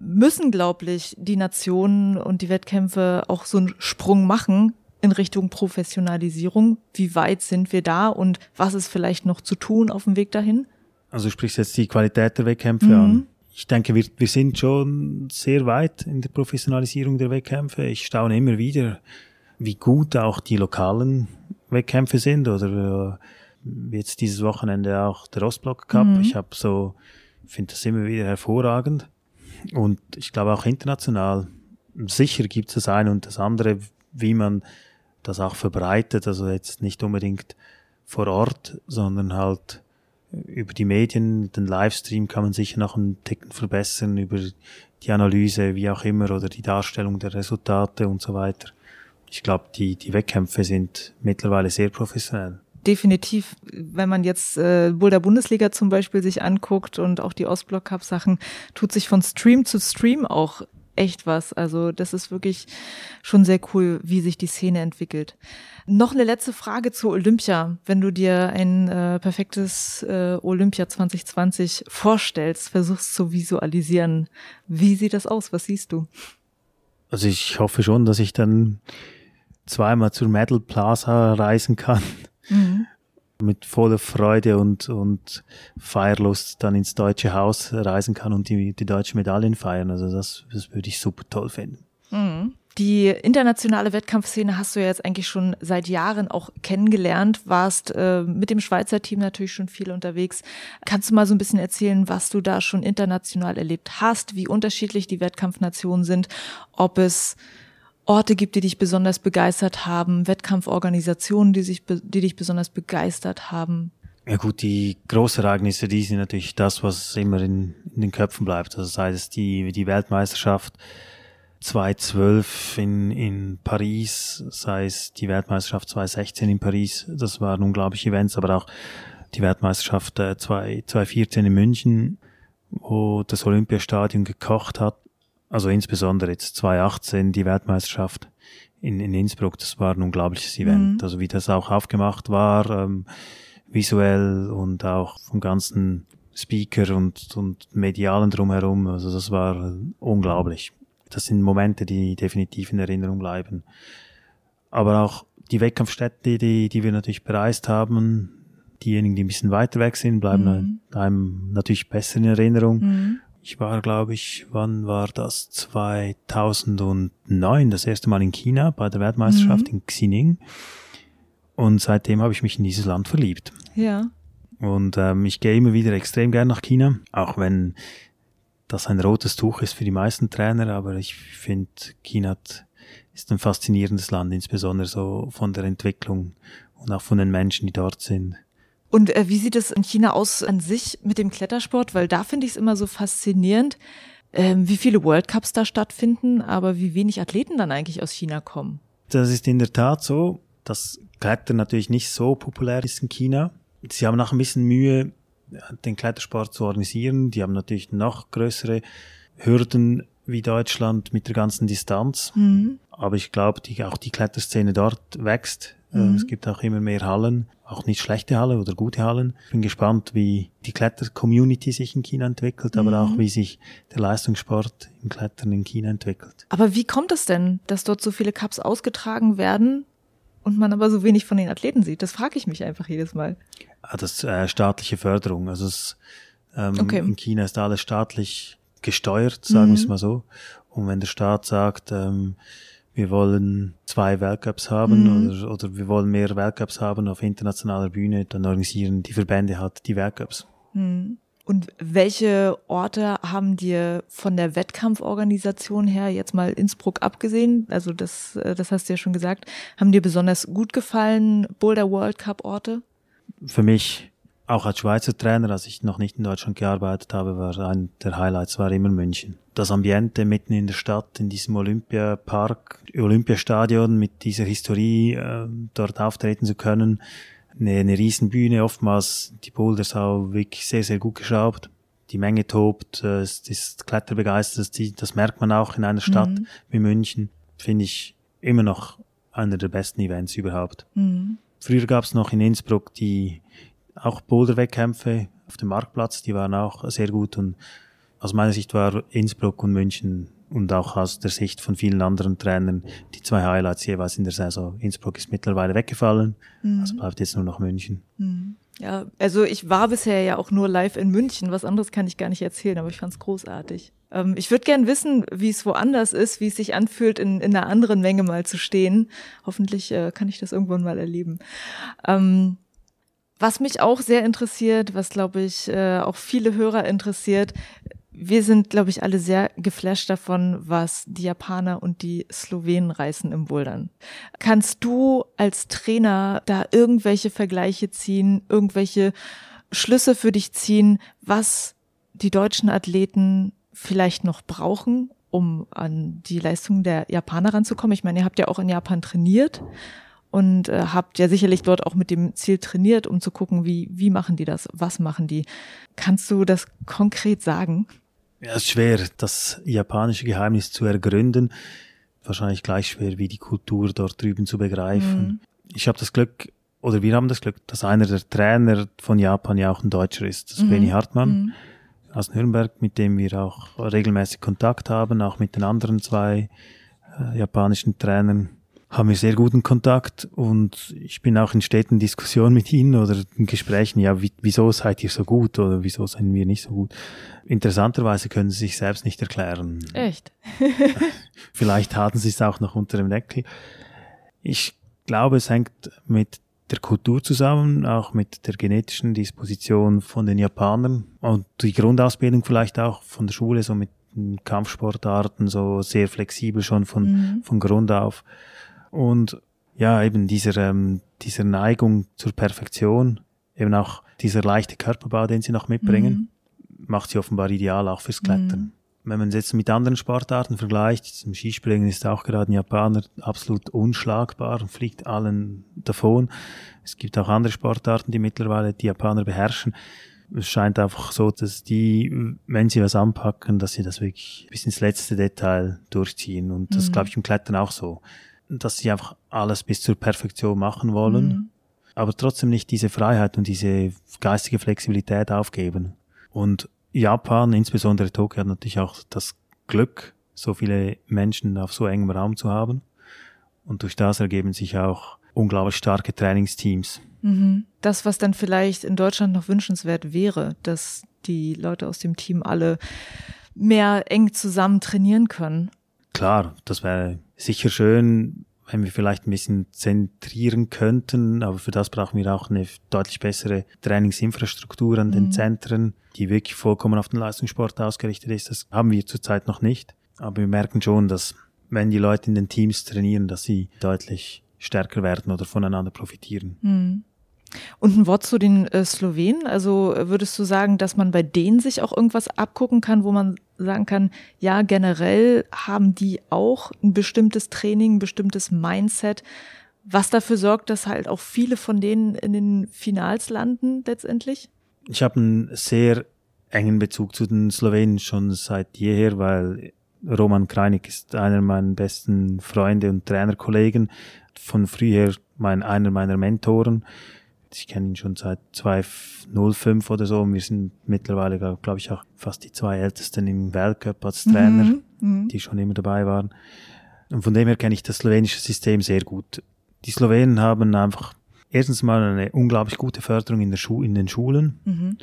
[SPEAKER 1] müssen, glaublich, die Nationen und die Wettkämpfe auch so einen Sprung machen in Richtung Professionalisierung. Wie weit sind wir da und was ist vielleicht noch zu tun auf dem Weg dahin?
[SPEAKER 2] Also du sprichst jetzt die Qualität der Wettkämpfe mhm. an. Ich denke, wir, wir sind schon sehr weit in der Professionalisierung der Wettkämpfe. Ich staune immer wieder, wie gut auch die lokalen Wettkämpfe sind oder äh, jetzt dieses Wochenende auch der Ostblock Cup. Mhm. Ich habe so, finde das immer wieder hervorragend und ich glaube auch international. Sicher gibt es das eine und das andere, wie man das auch verbreitet, also jetzt nicht unbedingt vor Ort, sondern halt über die Medien, den Livestream kann man sicher noch einen Ticken verbessern, über die Analyse, wie auch immer, oder die Darstellung der Resultate und so weiter ich glaube, die, die Wettkämpfe sind mittlerweile sehr professionell.
[SPEAKER 1] Definitiv, wenn man jetzt äh, Boulder Bundesliga zum Beispiel sich anguckt und auch die Ostblock Cup Sachen, tut sich von Stream zu Stream auch echt was. Also das ist wirklich schon sehr cool, wie sich die Szene entwickelt. Noch eine letzte Frage zu Olympia. Wenn du dir ein äh, perfektes äh, Olympia 2020 vorstellst, versuchst zu visualisieren, wie sieht das aus? Was siehst du?
[SPEAKER 2] Also ich hoffe schon, dass ich dann zweimal zur Metal Plaza reisen kann. Mhm. Mit voller Freude und, und Feierlust dann ins Deutsche Haus reisen kann und die, die deutsche Medaillen feiern. Also das, das würde ich super toll finden.
[SPEAKER 1] Mhm. Die internationale Wettkampfszene hast du ja jetzt eigentlich schon seit Jahren auch kennengelernt, warst äh, mit dem Schweizer Team natürlich schon viel unterwegs. Kannst du mal so ein bisschen erzählen, was du da schon international erlebt hast, wie unterschiedlich die Wettkampfnationen sind, ob es Orte gibt, die dich besonders begeistert haben, Wettkampforganisationen, die, sich, die dich besonders begeistert haben?
[SPEAKER 2] Ja gut, die Großereignisse, die sind natürlich das, was immer in, in den Köpfen bleibt. Also sei es die, die Weltmeisterschaft 2012 in, in Paris, sei es die Weltmeisterschaft 2016 in Paris, das waren unglaubliche Events, aber auch die Weltmeisterschaft äh, 2014 in München, wo das Olympiastadion gekocht hat also insbesondere jetzt 2018 die Weltmeisterschaft in, in Innsbruck, das war ein unglaubliches Event. Mhm. Also wie das auch aufgemacht war, ähm, visuell und auch vom ganzen Speaker und, und medialen drumherum. Also das war unglaublich. Das sind Momente, die definitiv in Erinnerung bleiben. Aber auch die Wettkampfstätte, die, die wir natürlich bereist haben, diejenigen, die ein bisschen weiter weg sind, bleiben mhm. einem natürlich besser in Erinnerung. Mhm. Ich war, glaube ich, wann war das? 2009, das erste Mal in China bei der Weltmeisterschaft mhm. in Xining. Und seitdem habe ich mich in dieses Land verliebt.
[SPEAKER 1] Ja.
[SPEAKER 2] Und ähm, ich gehe immer wieder extrem gern nach China, auch wenn das ein rotes Tuch ist für die meisten Trainer, aber ich finde, China ist ein faszinierendes Land, insbesondere so von der Entwicklung und auch von den Menschen, die dort sind.
[SPEAKER 1] Und äh, wie sieht es in China aus an sich mit dem Klettersport? Weil da finde ich es immer so faszinierend, äh, wie viele World Cups da stattfinden, aber wie wenig Athleten dann eigentlich aus China kommen.
[SPEAKER 2] Das ist in der Tat so, dass Klettern natürlich nicht so populär ist in China. Sie haben noch ein bisschen Mühe, den Klettersport zu organisieren. Die haben natürlich noch größere Hürden wie Deutschland mit der ganzen Distanz. Mhm. Aber ich glaube, die, auch die Kletterszene dort wächst. Mhm. Es gibt auch immer mehr Hallen auch nicht schlechte Halle oder gute Hallen. Ich bin gespannt, wie die Kletter-Community sich in China entwickelt, aber mhm. auch wie sich der Leistungssport im Klettern in China entwickelt.
[SPEAKER 1] Aber wie kommt es denn, dass dort so viele Cups ausgetragen werden und man aber so wenig von den Athleten sieht? Das frage ich mich einfach jedes Mal.
[SPEAKER 2] Ah, das äh, staatliche Förderung. Also es, ähm, okay. in China ist alles staatlich gesteuert, sagen mhm. wir es mal so. Und wenn der Staat sagt, ähm, wir wollen zwei Weltcups haben mhm. oder, oder wir wollen mehr Weltcups haben auf internationaler Bühne, dann organisieren die Verbände halt die Weltcups.
[SPEAKER 1] Mhm. Und welche Orte haben dir von der Wettkampforganisation her, jetzt mal Innsbruck abgesehen, also das, äh, das hast du ja schon gesagt, haben dir besonders gut gefallen, Boulder World Cup Orte?
[SPEAKER 2] für mich auch als Schweizer Trainer, als ich noch nicht in Deutschland gearbeitet habe, war ein der Highlights war immer München. Das Ambiente mitten in der Stadt, in diesem Olympiapark, Olympiastadion mit dieser Historie, äh, dort auftreten zu können. Eine, eine Riesenbühne, oftmals die Boulders auch wirklich sehr, sehr gut geschraubt. Die Menge tobt, äh, es ist kletterbegeistert, das merkt man auch in einer Stadt mhm. wie München. Finde ich immer noch einer der besten Events überhaupt. Mhm. Früher gab es noch in Innsbruck die auch Boulderwettkämpfe auf dem Marktplatz, die waren auch sehr gut und aus meiner Sicht war Innsbruck und München und auch aus der Sicht von vielen anderen Trainern die zwei Highlights jeweils in der Saison. Innsbruck ist mittlerweile weggefallen, mhm. also bleibt jetzt nur noch München.
[SPEAKER 1] Mhm. Ja, also ich war bisher ja auch nur live in München, was anderes kann ich gar nicht erzählen, aber ich fand es großartig. Ähm, ich würde gern wissen, wie es woanders ist, wie es sich anfühlt, in, in einer anderen Menge mal zu stehen. Hoffentlich äh, kann ich das irgendwann mal erleben. Ähm, was mich auch sehr interessiert, was glaube ich äh, auch viele Hörer interessiert, wir sind, glaube ich, alle sehr geflasht davon, was die Japaner und die Slowenen reißen im Bouldern. Kannst du als Trainer da irgendwelche Vergleiche ziehen, irgendwelche Schlüsse für dich ziehen, was die deutschen Athleten vielleicht noch brauchen, um an die Leistungen der Japaner ranzukommen? Ich meine, ihr habt ja auch in Japan trainiert und äh, habt ja sicherlich dort auch mit dem Ziel trainiert, um zu gucken, wie, wie machen die das, was machen die. Kannst du das konkret sagen?
[SPEAKER 2] Ja, es ist schwer, das japanische Geheimnis zu ergründen. Wahrscheinlich gleich schwer, wie die Kultur dort drüben zu begreifen. Mhm. Ich habe das Glück, oder wir haben das Glück, dass einer der Trainer von Japan ja auch ein Deutscher ist, das ist mhm. Benny Hartmann mhm. aus Nürnberg, mit dem wir auch regelmäßig Kontakt haben, auch mit den anderen zwei äh, japanischen Trainern haben wir sehr guten Kontakt und ich bin auch in steten Diskussionen mit ihnen oder in Gesprächen, ja, wieso seid ihr so gut oder wieso sind wir nicht so gut? Interessanterweise können sie sich selbst nicht erklären.
[SPEAKER 1] Echt?
[SPEAKER 2] Vielleicht hatten sie es auch noch unter dem Deckel. Ich glaube, es hängt mit der Kultur zusammen, auch mit der genetischen Disposition von den Japanern und die Grundausbildung vielleicht auch von der Schule, so mit Kampfsportarten, so sehr flexibel schon von, mhm. von Grund auf. Und ja, eben dieser, ähm, dieser Neigung zur Perfektion, eben auch dieser leichte Körperbau, den sie noch mitbringen, mhm. macht sie offenbar ideal auch fürs Klettern. Mhm. Wenn man es jetzt mit anderen Sportarten vergleicht, zum Skispringen ist auch gerade ein Japaner absolut unschlagbar und fliegt allen davon. Es gibt auch andere Sportarten, die mittlerweile die Japaner beherrschen. Es scheint einfach so, dass die, wenn sie was anpacken, dass sie das wirklich bis ins letzte Detail durchziehen. Und das mhm. glaube ich im Klettern auch so dass sie einfach alles bis zur Perfektion machen wollen, mhm. aber trotzdem nicht diese Freiheit und diese geistige Flexibilität aufgeben. Und Japan, insbesondere Tokio, hat natürlich auch das Glück, so viele Menschen auf so engem Raum zu haben. Und durch das ergeben sich auch unglaublich starke Trainingsteams.
[SPEAKER 1] Mhm. Das, was dann vielleicht in Deutschland noch wünschenswert wäre, dass die Leute aus dem Team alle mehr eng zusammen trainieren können.
[SPEAKER 2] Klar, das wäre sicher schön, wenn wir vielleicht ein bisschen zentrieren könnten, aber für das brauchen wir auch eine deutlich bessere Trainingsinfrastruktur an den mhm. Zentren, die wirklich vollkommen auf den Leistungssport ausgerichtet ist. Das haben wir zurzeit noch nicht. Aber wir merken schon, dass wenn die Leute in den Teams trainieren, dass sie deutlich stärker werden oder voneinander profitieren.
[SPEAKER 1] Mhm. Und ein Wort zu den äh, Slowenen. Also äh, würdest du sagen, dass man bei denen sich auch irgendwas abgucken kann, wo man sagen kann, ja, generell haben die auch ein bestimmtes Training, ein bestimmtes Mindset, was dafür sorgt, dass halt auch viele von denen in den Finals landen letztendlich?
[SPEAKER 2] Ich habe einen sehr engen Bezug zu den Slowenen schon seit jeher, weil Roman Kreinig ist einer meiner besten Freunde und Trainerkollegen, von früher mein, einer meiner Mentoren ich kenne ihn schon seit 2005 oder so wir sind mittlerweile, glaube ich, auch fast die zwei Ältesten im Weltcup als Trainer, mhm, mhm. die schon immer dabei waren. Und von dem her kenne ich das slowenische System sehr gut. Die Slowenen haben einfach erstens mal eine unglaublich gute Förderung in, der Schu in den Schulen. Mhm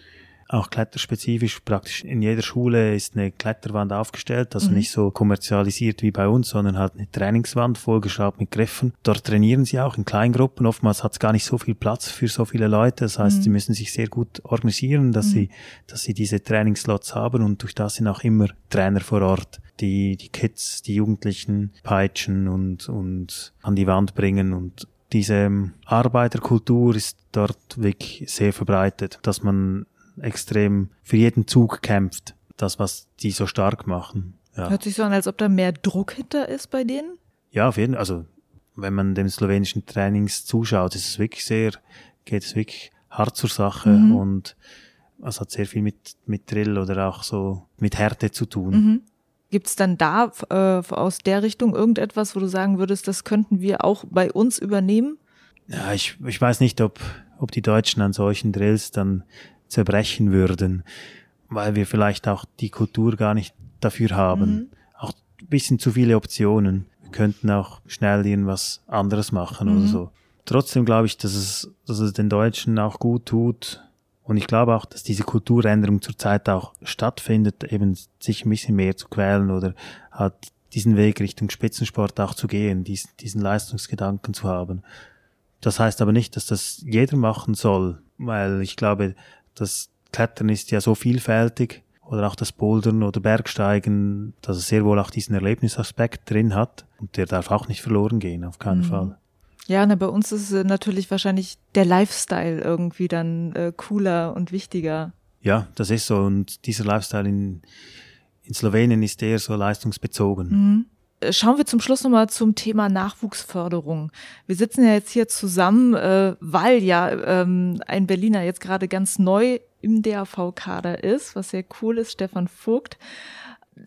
[SPEAKER 2] auch kletterspezifisch. Praktisch in jeder Schule ist eine Kletterwand aufgestellt, also mhm. nicht so kommerzialisiert wie bei uns, sondern halt eine Trainingswand vollgeschraubt mit Griffen. Dort trainieren sie auch in Kleingruppen. Oftmals hat es gar nicht so viel Platz für so viele Leute. Das heißt, mhm. sie müssen sich sehr gut organisieren, dass mhm. sie, dass sie diese Trainingslots haben und durch das sind auch immer Trainer vor Ort die die Kids, die Jugendlichen peitschen und und an die Wand bringen und diese ähm, Arbeiterkultur ist dort wirklich sehr verbreitet, dass man extrem für jeden Zug kämpft. Das, was die so stark machen.
[SPEAKER 1] Ja. Hört sich so an, als ob da mehr Druck hinter ist bei denen?
[SPEAKER 2] Ja, auf jeden Fall. Also, wenn man dem slowenischen Trainings zuschaut, ist es wirklich sehr, geht es wirklich hart zur Sache mhm. und es hat sehr viel mit, mit Drill oder auch so mit Härte zu tun. Mhm.
[SPEAKER 1] Gibt es dann da äh, aus der Richtung irgendetwas, wo du sagen würdest, das könnten wir auch bei uns übernehmen?
[SPEAKER 2] Ja, ich, ich weiß nicht, ob, ob die Deutschen an solchen Drills dann zerbrechen würden, weil wir vielleicht auch die Kultur gar nicht dafür haben. Mhm. Auch ein bisschen zu viele Optionen. Wir könnten auch schnell irgendwas anderes machen mhm. oder so. Trotzdem glaube ich, dass es, dass es den Deutschen auch gut tut, und ich glaube auch, dass diese Kulturänderung zurzeit auch stattfindet, eben sich ein bisschen mehr zu quälen oder halt diesen Weg Richtung Spitzensport auch zu gehen, diesen, diesen Leistungsgedanken zu haben. Das heißt aber nicht, dass das jeder machen soll, weil ich glaube, das Klettern ist ja so vielfältig oder auch das Bouldern oder Bergsteigen, dass es sehr wohl auch diesen Erlebnisaspekt drin hat und der darf auch nicht verloren gehen, auf keinen mhm. Fall.
[SPEAKER 1] Ja, na, bei uns ist natürlich wahrscheinlich der Lifestyle irgendwie dann äh, cooler und wichtiger.
[SPEAKER 2] Ja, das ist so. Und dieser Lifestyle in, in Slowenien ist eher so leistungsbezogen. Mhm.
[SPEAKER 1] Äh, schauen wir zum Schluss nochmal zum Thema Nachwuchsförderung. Wir sitzen ja jetzt hier zusammen, äh, weil ja ähm, ein Berliner jetzt gerade ganz neu im DAV-Kader ist, was sehr cool ist, Stefan Vogt.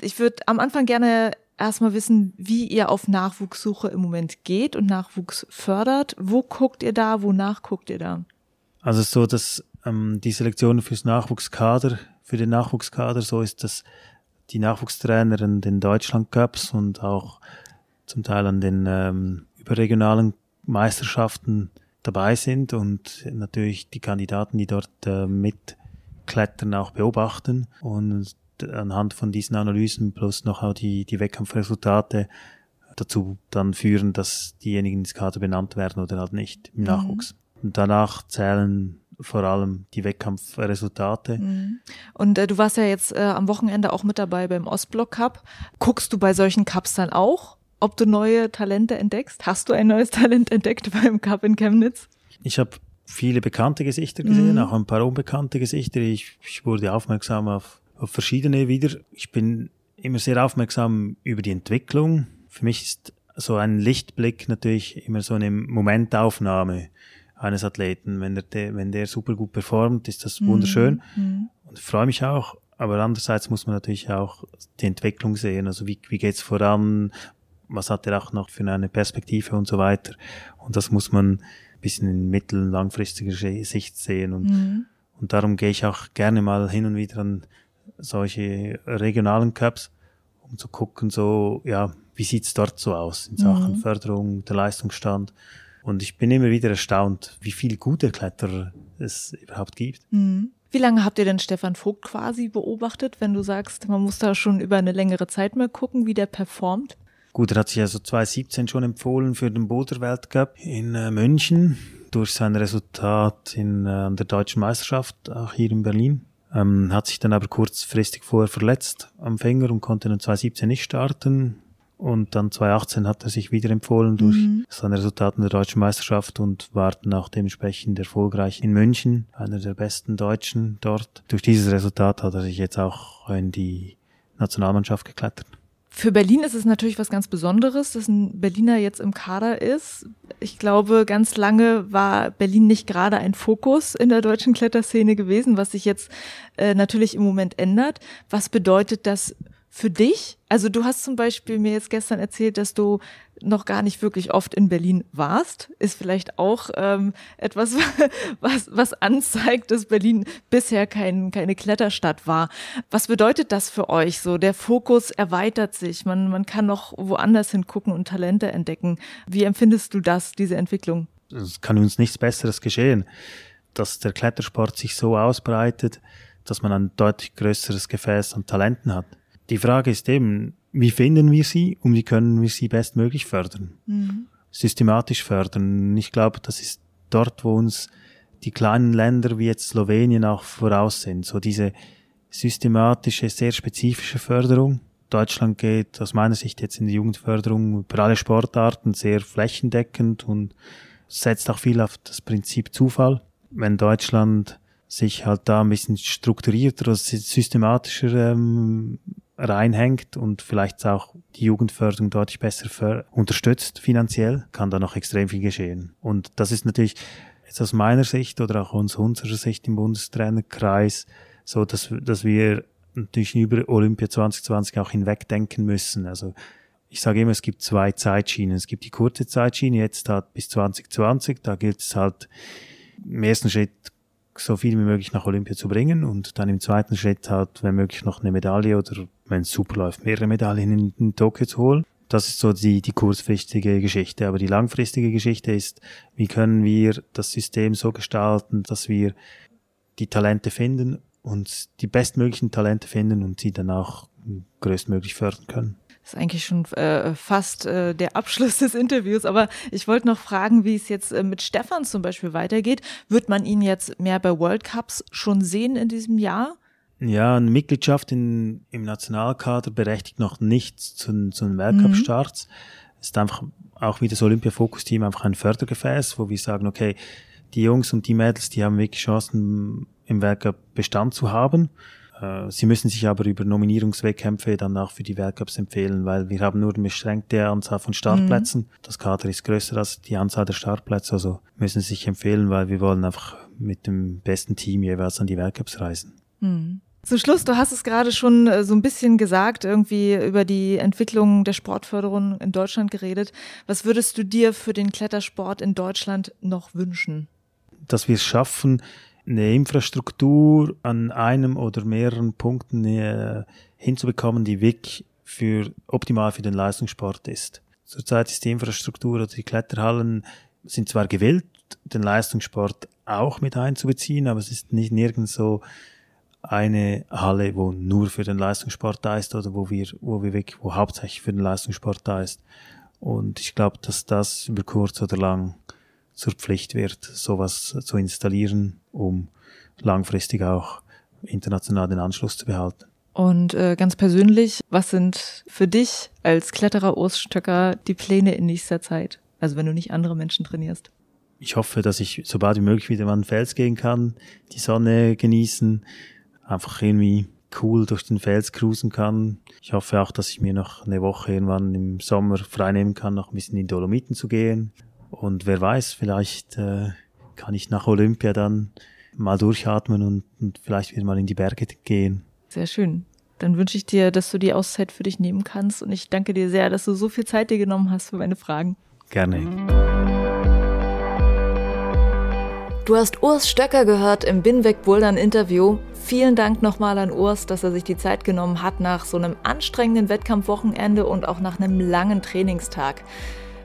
[SPEAKER 1] Ich würde am Anfang gerne erstmal wissen, wie ihr auf Nachwuchssuche im Moment geht und Nachwuchs fördert. Wo guckt ihr da? Wonach guckt ihr da?
[SPEAKER 2] Also so, dass ähm, die Selektion fürs Nachwuchskader, für den Nachwuchskader so ist, dass die Nachwuchstrainer in den Deutschland Cups und auch zum Teil an den ähm, überregionalen Meisterschaften dabei sind und natürlich die Kandidaten, die dort äh, mitklettern, auch beobachten und anhand von diesen Analysen plus noch auch die, die Wettkampfresultate dazu dann führen, dass diejenigen ins Kader benannt werden oder halt nicht im mhm. Nachwuchs. Mhm. Und danach zählen vor allem die Wettkampfresultate. Mhm.
[SPEAKER 1] Und äh, du warst ja jetzt äh, am Wochenende auch mit dabei beim Ostblock Cup. Guckst du bei solchen Cups dann auch, ob du neue Talente entdeckst? Hast du ein neues Talent entdeckt beim Cup in Chemnitz?
[SPEAKER 2] Ich habe viele bekannte Gesichter gesehen, mhm. auch ein paar unbekannte Gesichter. Ich, ich wurde aufmerksam auf auf verschiedene wieder. Ich bin immer sehr aufmerksam über die Entwicklung. Für mich ist so ein Lichtblick natürlich immer so eine Momentaufnahme eines Athleten. Wenn der, wenn der super gut performt, ist das wunderschön. Mhm. Und ich freue mich auch. Aber andererseits muss man natürlich auch die Entwicklung sehen. Also wie, wie geht's voran? Was hat er auch noch für eine Perspektive und so weiter? Und das muss man ein bisschen in mittel- und langfristiger Sicht sehen. Und, mhm. und darum gehe ich auch gerne mal hin und wieder an solche regionalen Cups, um zu gucken, so, ja, wie sieht's dort so aus in Sachen mhm. Förderung, der Leistungsstand. Und ich bin immer wieder erstaunt, wie viele gute Kletterer es überhaupt gibt.
[SPEAKER 1] Mhm. Wie lange habt ihr denn Stefan Vogt quasi beobachtet, wenn du sagst, man muss da schon über eine längere Zeit mal gucken, wie der performt?
[SPEAKER 2] Gut, er hat sich also 2017 schon empfohlen für den Boulder-Weltcup in äh, München durch sein Resultat in äh, der deutschen Meisterschaft, auch hier in Berlin. Ähm, hat sich dann aber kurzfristig vorher verletzt am Finger und konnte dann 2017 nicht starten. Und dann 2018 hat er sich wieder empfohlen durch mhm. seine Resultate in der deutschen Meisterschaft und war dann auch dementsprechend erfolgreich in München, einer der besten Deutschen dort. Durch dieses Resultat hat er sich jetzt auch in die Nationalmannschaft geklettert.
[SPEAKER 1] Für Berlin ist es natürlich was ganz Besonderes, dass ein Berliner jetzt im Kader ist. Ich glaube, ganz lange war Berlin nicht gerade ein Fokus in der deutschen Kletterszene gewesen, was sich jetzt äh, natürlich im Moment ändert. Was bedeutet das für dich? Also du hast zum Beispiel mir jetzt gestern erzählt, dass du noch gar nicht wirklich oft in Berlin warst. Ist vielleicht auch ähm, etwas, was, was anzeigt, dass Berlin bisher kein, keine Kletterstadt war. Was bedeutet das für euch so? Der Fokus erweitert sich. Man, man kann noch woanders hingucken und Talente entdecken. Wie empfindest du das, diese Entwicklung?
[SPEAKER 2] Es kann uns nichts Besseres geschehen, dass der Klettersport sich so ausbreitet, dass man ein deutlich größeres Gefäß an Talenten hat. Die Frage ist eben, wie finden wir sie und wie können wir sie bestmöglich fördern? Mhm. Systematisch fördern. Ich glaube, das ist dort, wo uns die kleinen Länder wie jetzt Slowenien auch voraus sind. So diese systematische, sehr spezifische Förderung. Deutschland geht aus meiner Sicht jetzt in die Jugendförderung über alle Sportarten sehr flächendeckend und setzt auch viel auf das Prinzip Zufall. Wenn Deutschland sich halt da ein bisschen strukturierter systematischer ähm, reinhängt und vielleicht auch die Jugendförderung deutlich besser unterstützt finanziell, kann da noch extrem viel geschehen. Und das ist natürlich jetzt aus meiner Sicht oder auch aus unserer Sicht im Bundestrainerkreis so, dass, dass wir natürlich über Olympia 2020 auch hinwegdenken müssen. Also ich sage immer, es gibt zwei Zeitschienen. Es gibt die kurze Zeitschiene, jetzt halt bis 2020. Da gilt es halt im ersten Schritt so viel wie möglich nach Olympia zu bringen und dann im zweiten Schritt halt, wenn möglich, noch eine Medaille oder wenn es super läuft, mehrere Medaillen in, in Tokio zu holen. Das ist so die, die kurzfristige Geschichte. Aber die langfristige Geschichte ist, wie können wir das System so gestalten, dass wir die Talente finden und die bestmöglichen Talente finden und sie dann auch größtmöglich fördern können.
[SPEAKER 1] Das ist eigentlich schon äh, fast äh, der Abschluss des Interviews, aber ich wollte noch fragen, wie es jetzt äh, mit Stefan zum Beispiel weitergeht. Wird man ihn jetzt mehr bei World Cups schon sehen in diesem Jahr?
[SPEAKER 2] Ja, eine Mitgliedschaft in, im Nationalkader berechtigt noch nichts zu, zu den Weltcup-Starts. Mhm. Ist einfach auch wie das Olympia-Fokus-Team einfach ein Fördergefäß, wo wir sagen, okay, die Jungs und die Mädels, die haben wirklich Chancen, im Weltcup Bestand zu haben. Äh, sie müssen sich aber über Nominierungswettkämpfe dann auch für die Weltcups empfehlen, weil wir haben nur eine beschränkte Anzahl von Startplätzen. Mhm. Das Kader ist größer als die Anzahl der Startplätze, also müssen sie sich empfehlen, weil wir wollen einfach mit dem besten Team jeweils an die Weltcups reisen.
[SPEAKER 1] Mhm. Zum Schluss, du hast es gerade schon äh, so ein bisschen gesagt, irgendwie über die Entwicklung der Sportförderung in Deutschland geredet. Was würdest du dir für den Klettersport in Deutschland noch wünschen?
[SPEAKER 2] Dass wir es schaffen, eine Infrastruktur an einem oder mehreren Punkten äh, hinzubekommen, die wirklich für, optimal für den Leistungssport ist. Zurzeit ist die Infrastruktur oder die Kletterhallen sind zwar gewillt, den Leistungssport auch mit einzubeziehen, aber es ist nicht nirgends so eine Halle, wo nur für den Leistungssport da ist oder wo wir, wo wir wirklich, wo hauptsächlich für den Leistungssport da ist. Und ich glaube, dass das über kurz oder lang zur Pflicht wird, sowas zu installieren, um langfristig auch international den Anschluss zu behalten.
[SPEAKER 1] Und äh, ganz persönlich, was sind für dich als Kletterer Urs Stöcker die Pläne in nächster Zeit? Also wenn du nicht andere Menschen trainierst.
[SPEAKER 2] Ich hoffe, dass ich so bald wie möglich wieder mal an den Fels gehen kann, die Sonne genießen, einfach irgendwie cool durch den Fels cruisen kann. Ich hoffe auch, dass ich mir noch eine Woche irgendwann im Sommer freinehmen kann, noch ein bisschen in die Dolomiten zu gehen, und wer weiß, vielleicht äh, kann ich nach Olympia dann mal durchatmen und, und vielleicht wieder mal in die Berge gehen.
[SPEAKER 1] Sehr schön. Dann wünsche ich dir, dass du die Auszeit für dich nehmen kannst. Und ich danke dir sehr, dass du so viel Zeit dir genommen hast für meine Fragen.
[SPEAKER 2] Gerne.
[SPEAKER 1] Du hast Urs Stöcker gehört im Binweg Bouldern Interview. Vielen Dank nochmal an Urs, dass er sich die Zeit genommen hat nach so einem anstrengenden Wettkampfwochenende und auch nach einem langen Trainingstag.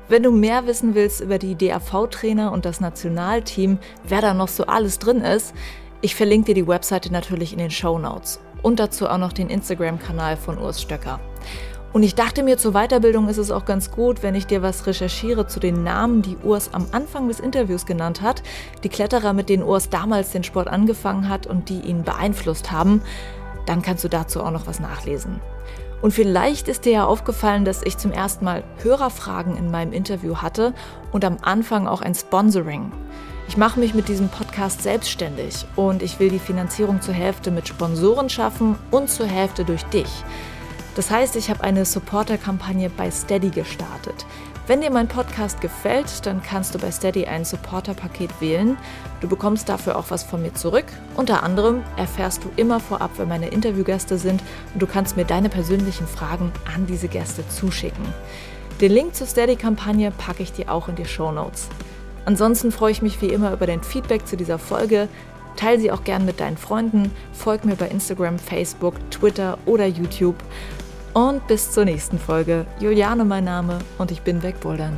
[SPEAKER 1] Wenn du mehr wissen willst über die DAV-Trainer und das Nationalteam, wer da noch so alles drin ist, ich verlinke dir die Webseite natürlich in den Show Notes und dazu auch noch den Instagram-Kanal von Urs Stöcker. Und ich dachte mir, zur Weiterbildung ist es auch ganz gut, wenn ich dir was recherchiere zu den Namen, die Urs am Anfang des Interviews genannt hat, die Kletterer, mit denen Urs damals den Sport angefangen hat und die ihn beeinflusst haben. Dann kannst du dazu auch noch was nachlesen. Und vielleicht ist dir ja aufgefallen, dass ich zum ersten Mal Hörerfragen in meinem Interview hatte und am Anfang auch ein Sponsoring. Ich mache mich mit diesem Podcast selbstständig und ich will die Finanzierung zur Hälfte mit Sponsoren schaffen und zur Hälfte durch dich. Das heißt, ich habe eine Supporter-Kampagne bei Steady gestartet. Wenn dir mein Podcast gefällt, dann kannst du bei Steady ein Supporter-Paket wählen. Du bekommst dafür auch was von mir zurück. Unter anderem erfährst du immer vorab, wer meine Interviewgäste sind und du kannst mir deine persönlichen Fragen an diese Gäste zuschicken. Den Link zur Steady-Kampagne packe ich dir auch in die Show Notes. Ansonsten freue ich mich wie immer über dein Feedback zu dieser Folge. Teile sie auch gern mit deinen Freunden, folg mir bei Instagram, Facebook, Twitter oder YouTube. Und bis zur nächsten Folge. Juliane mein Name und ich bin wegbouldern.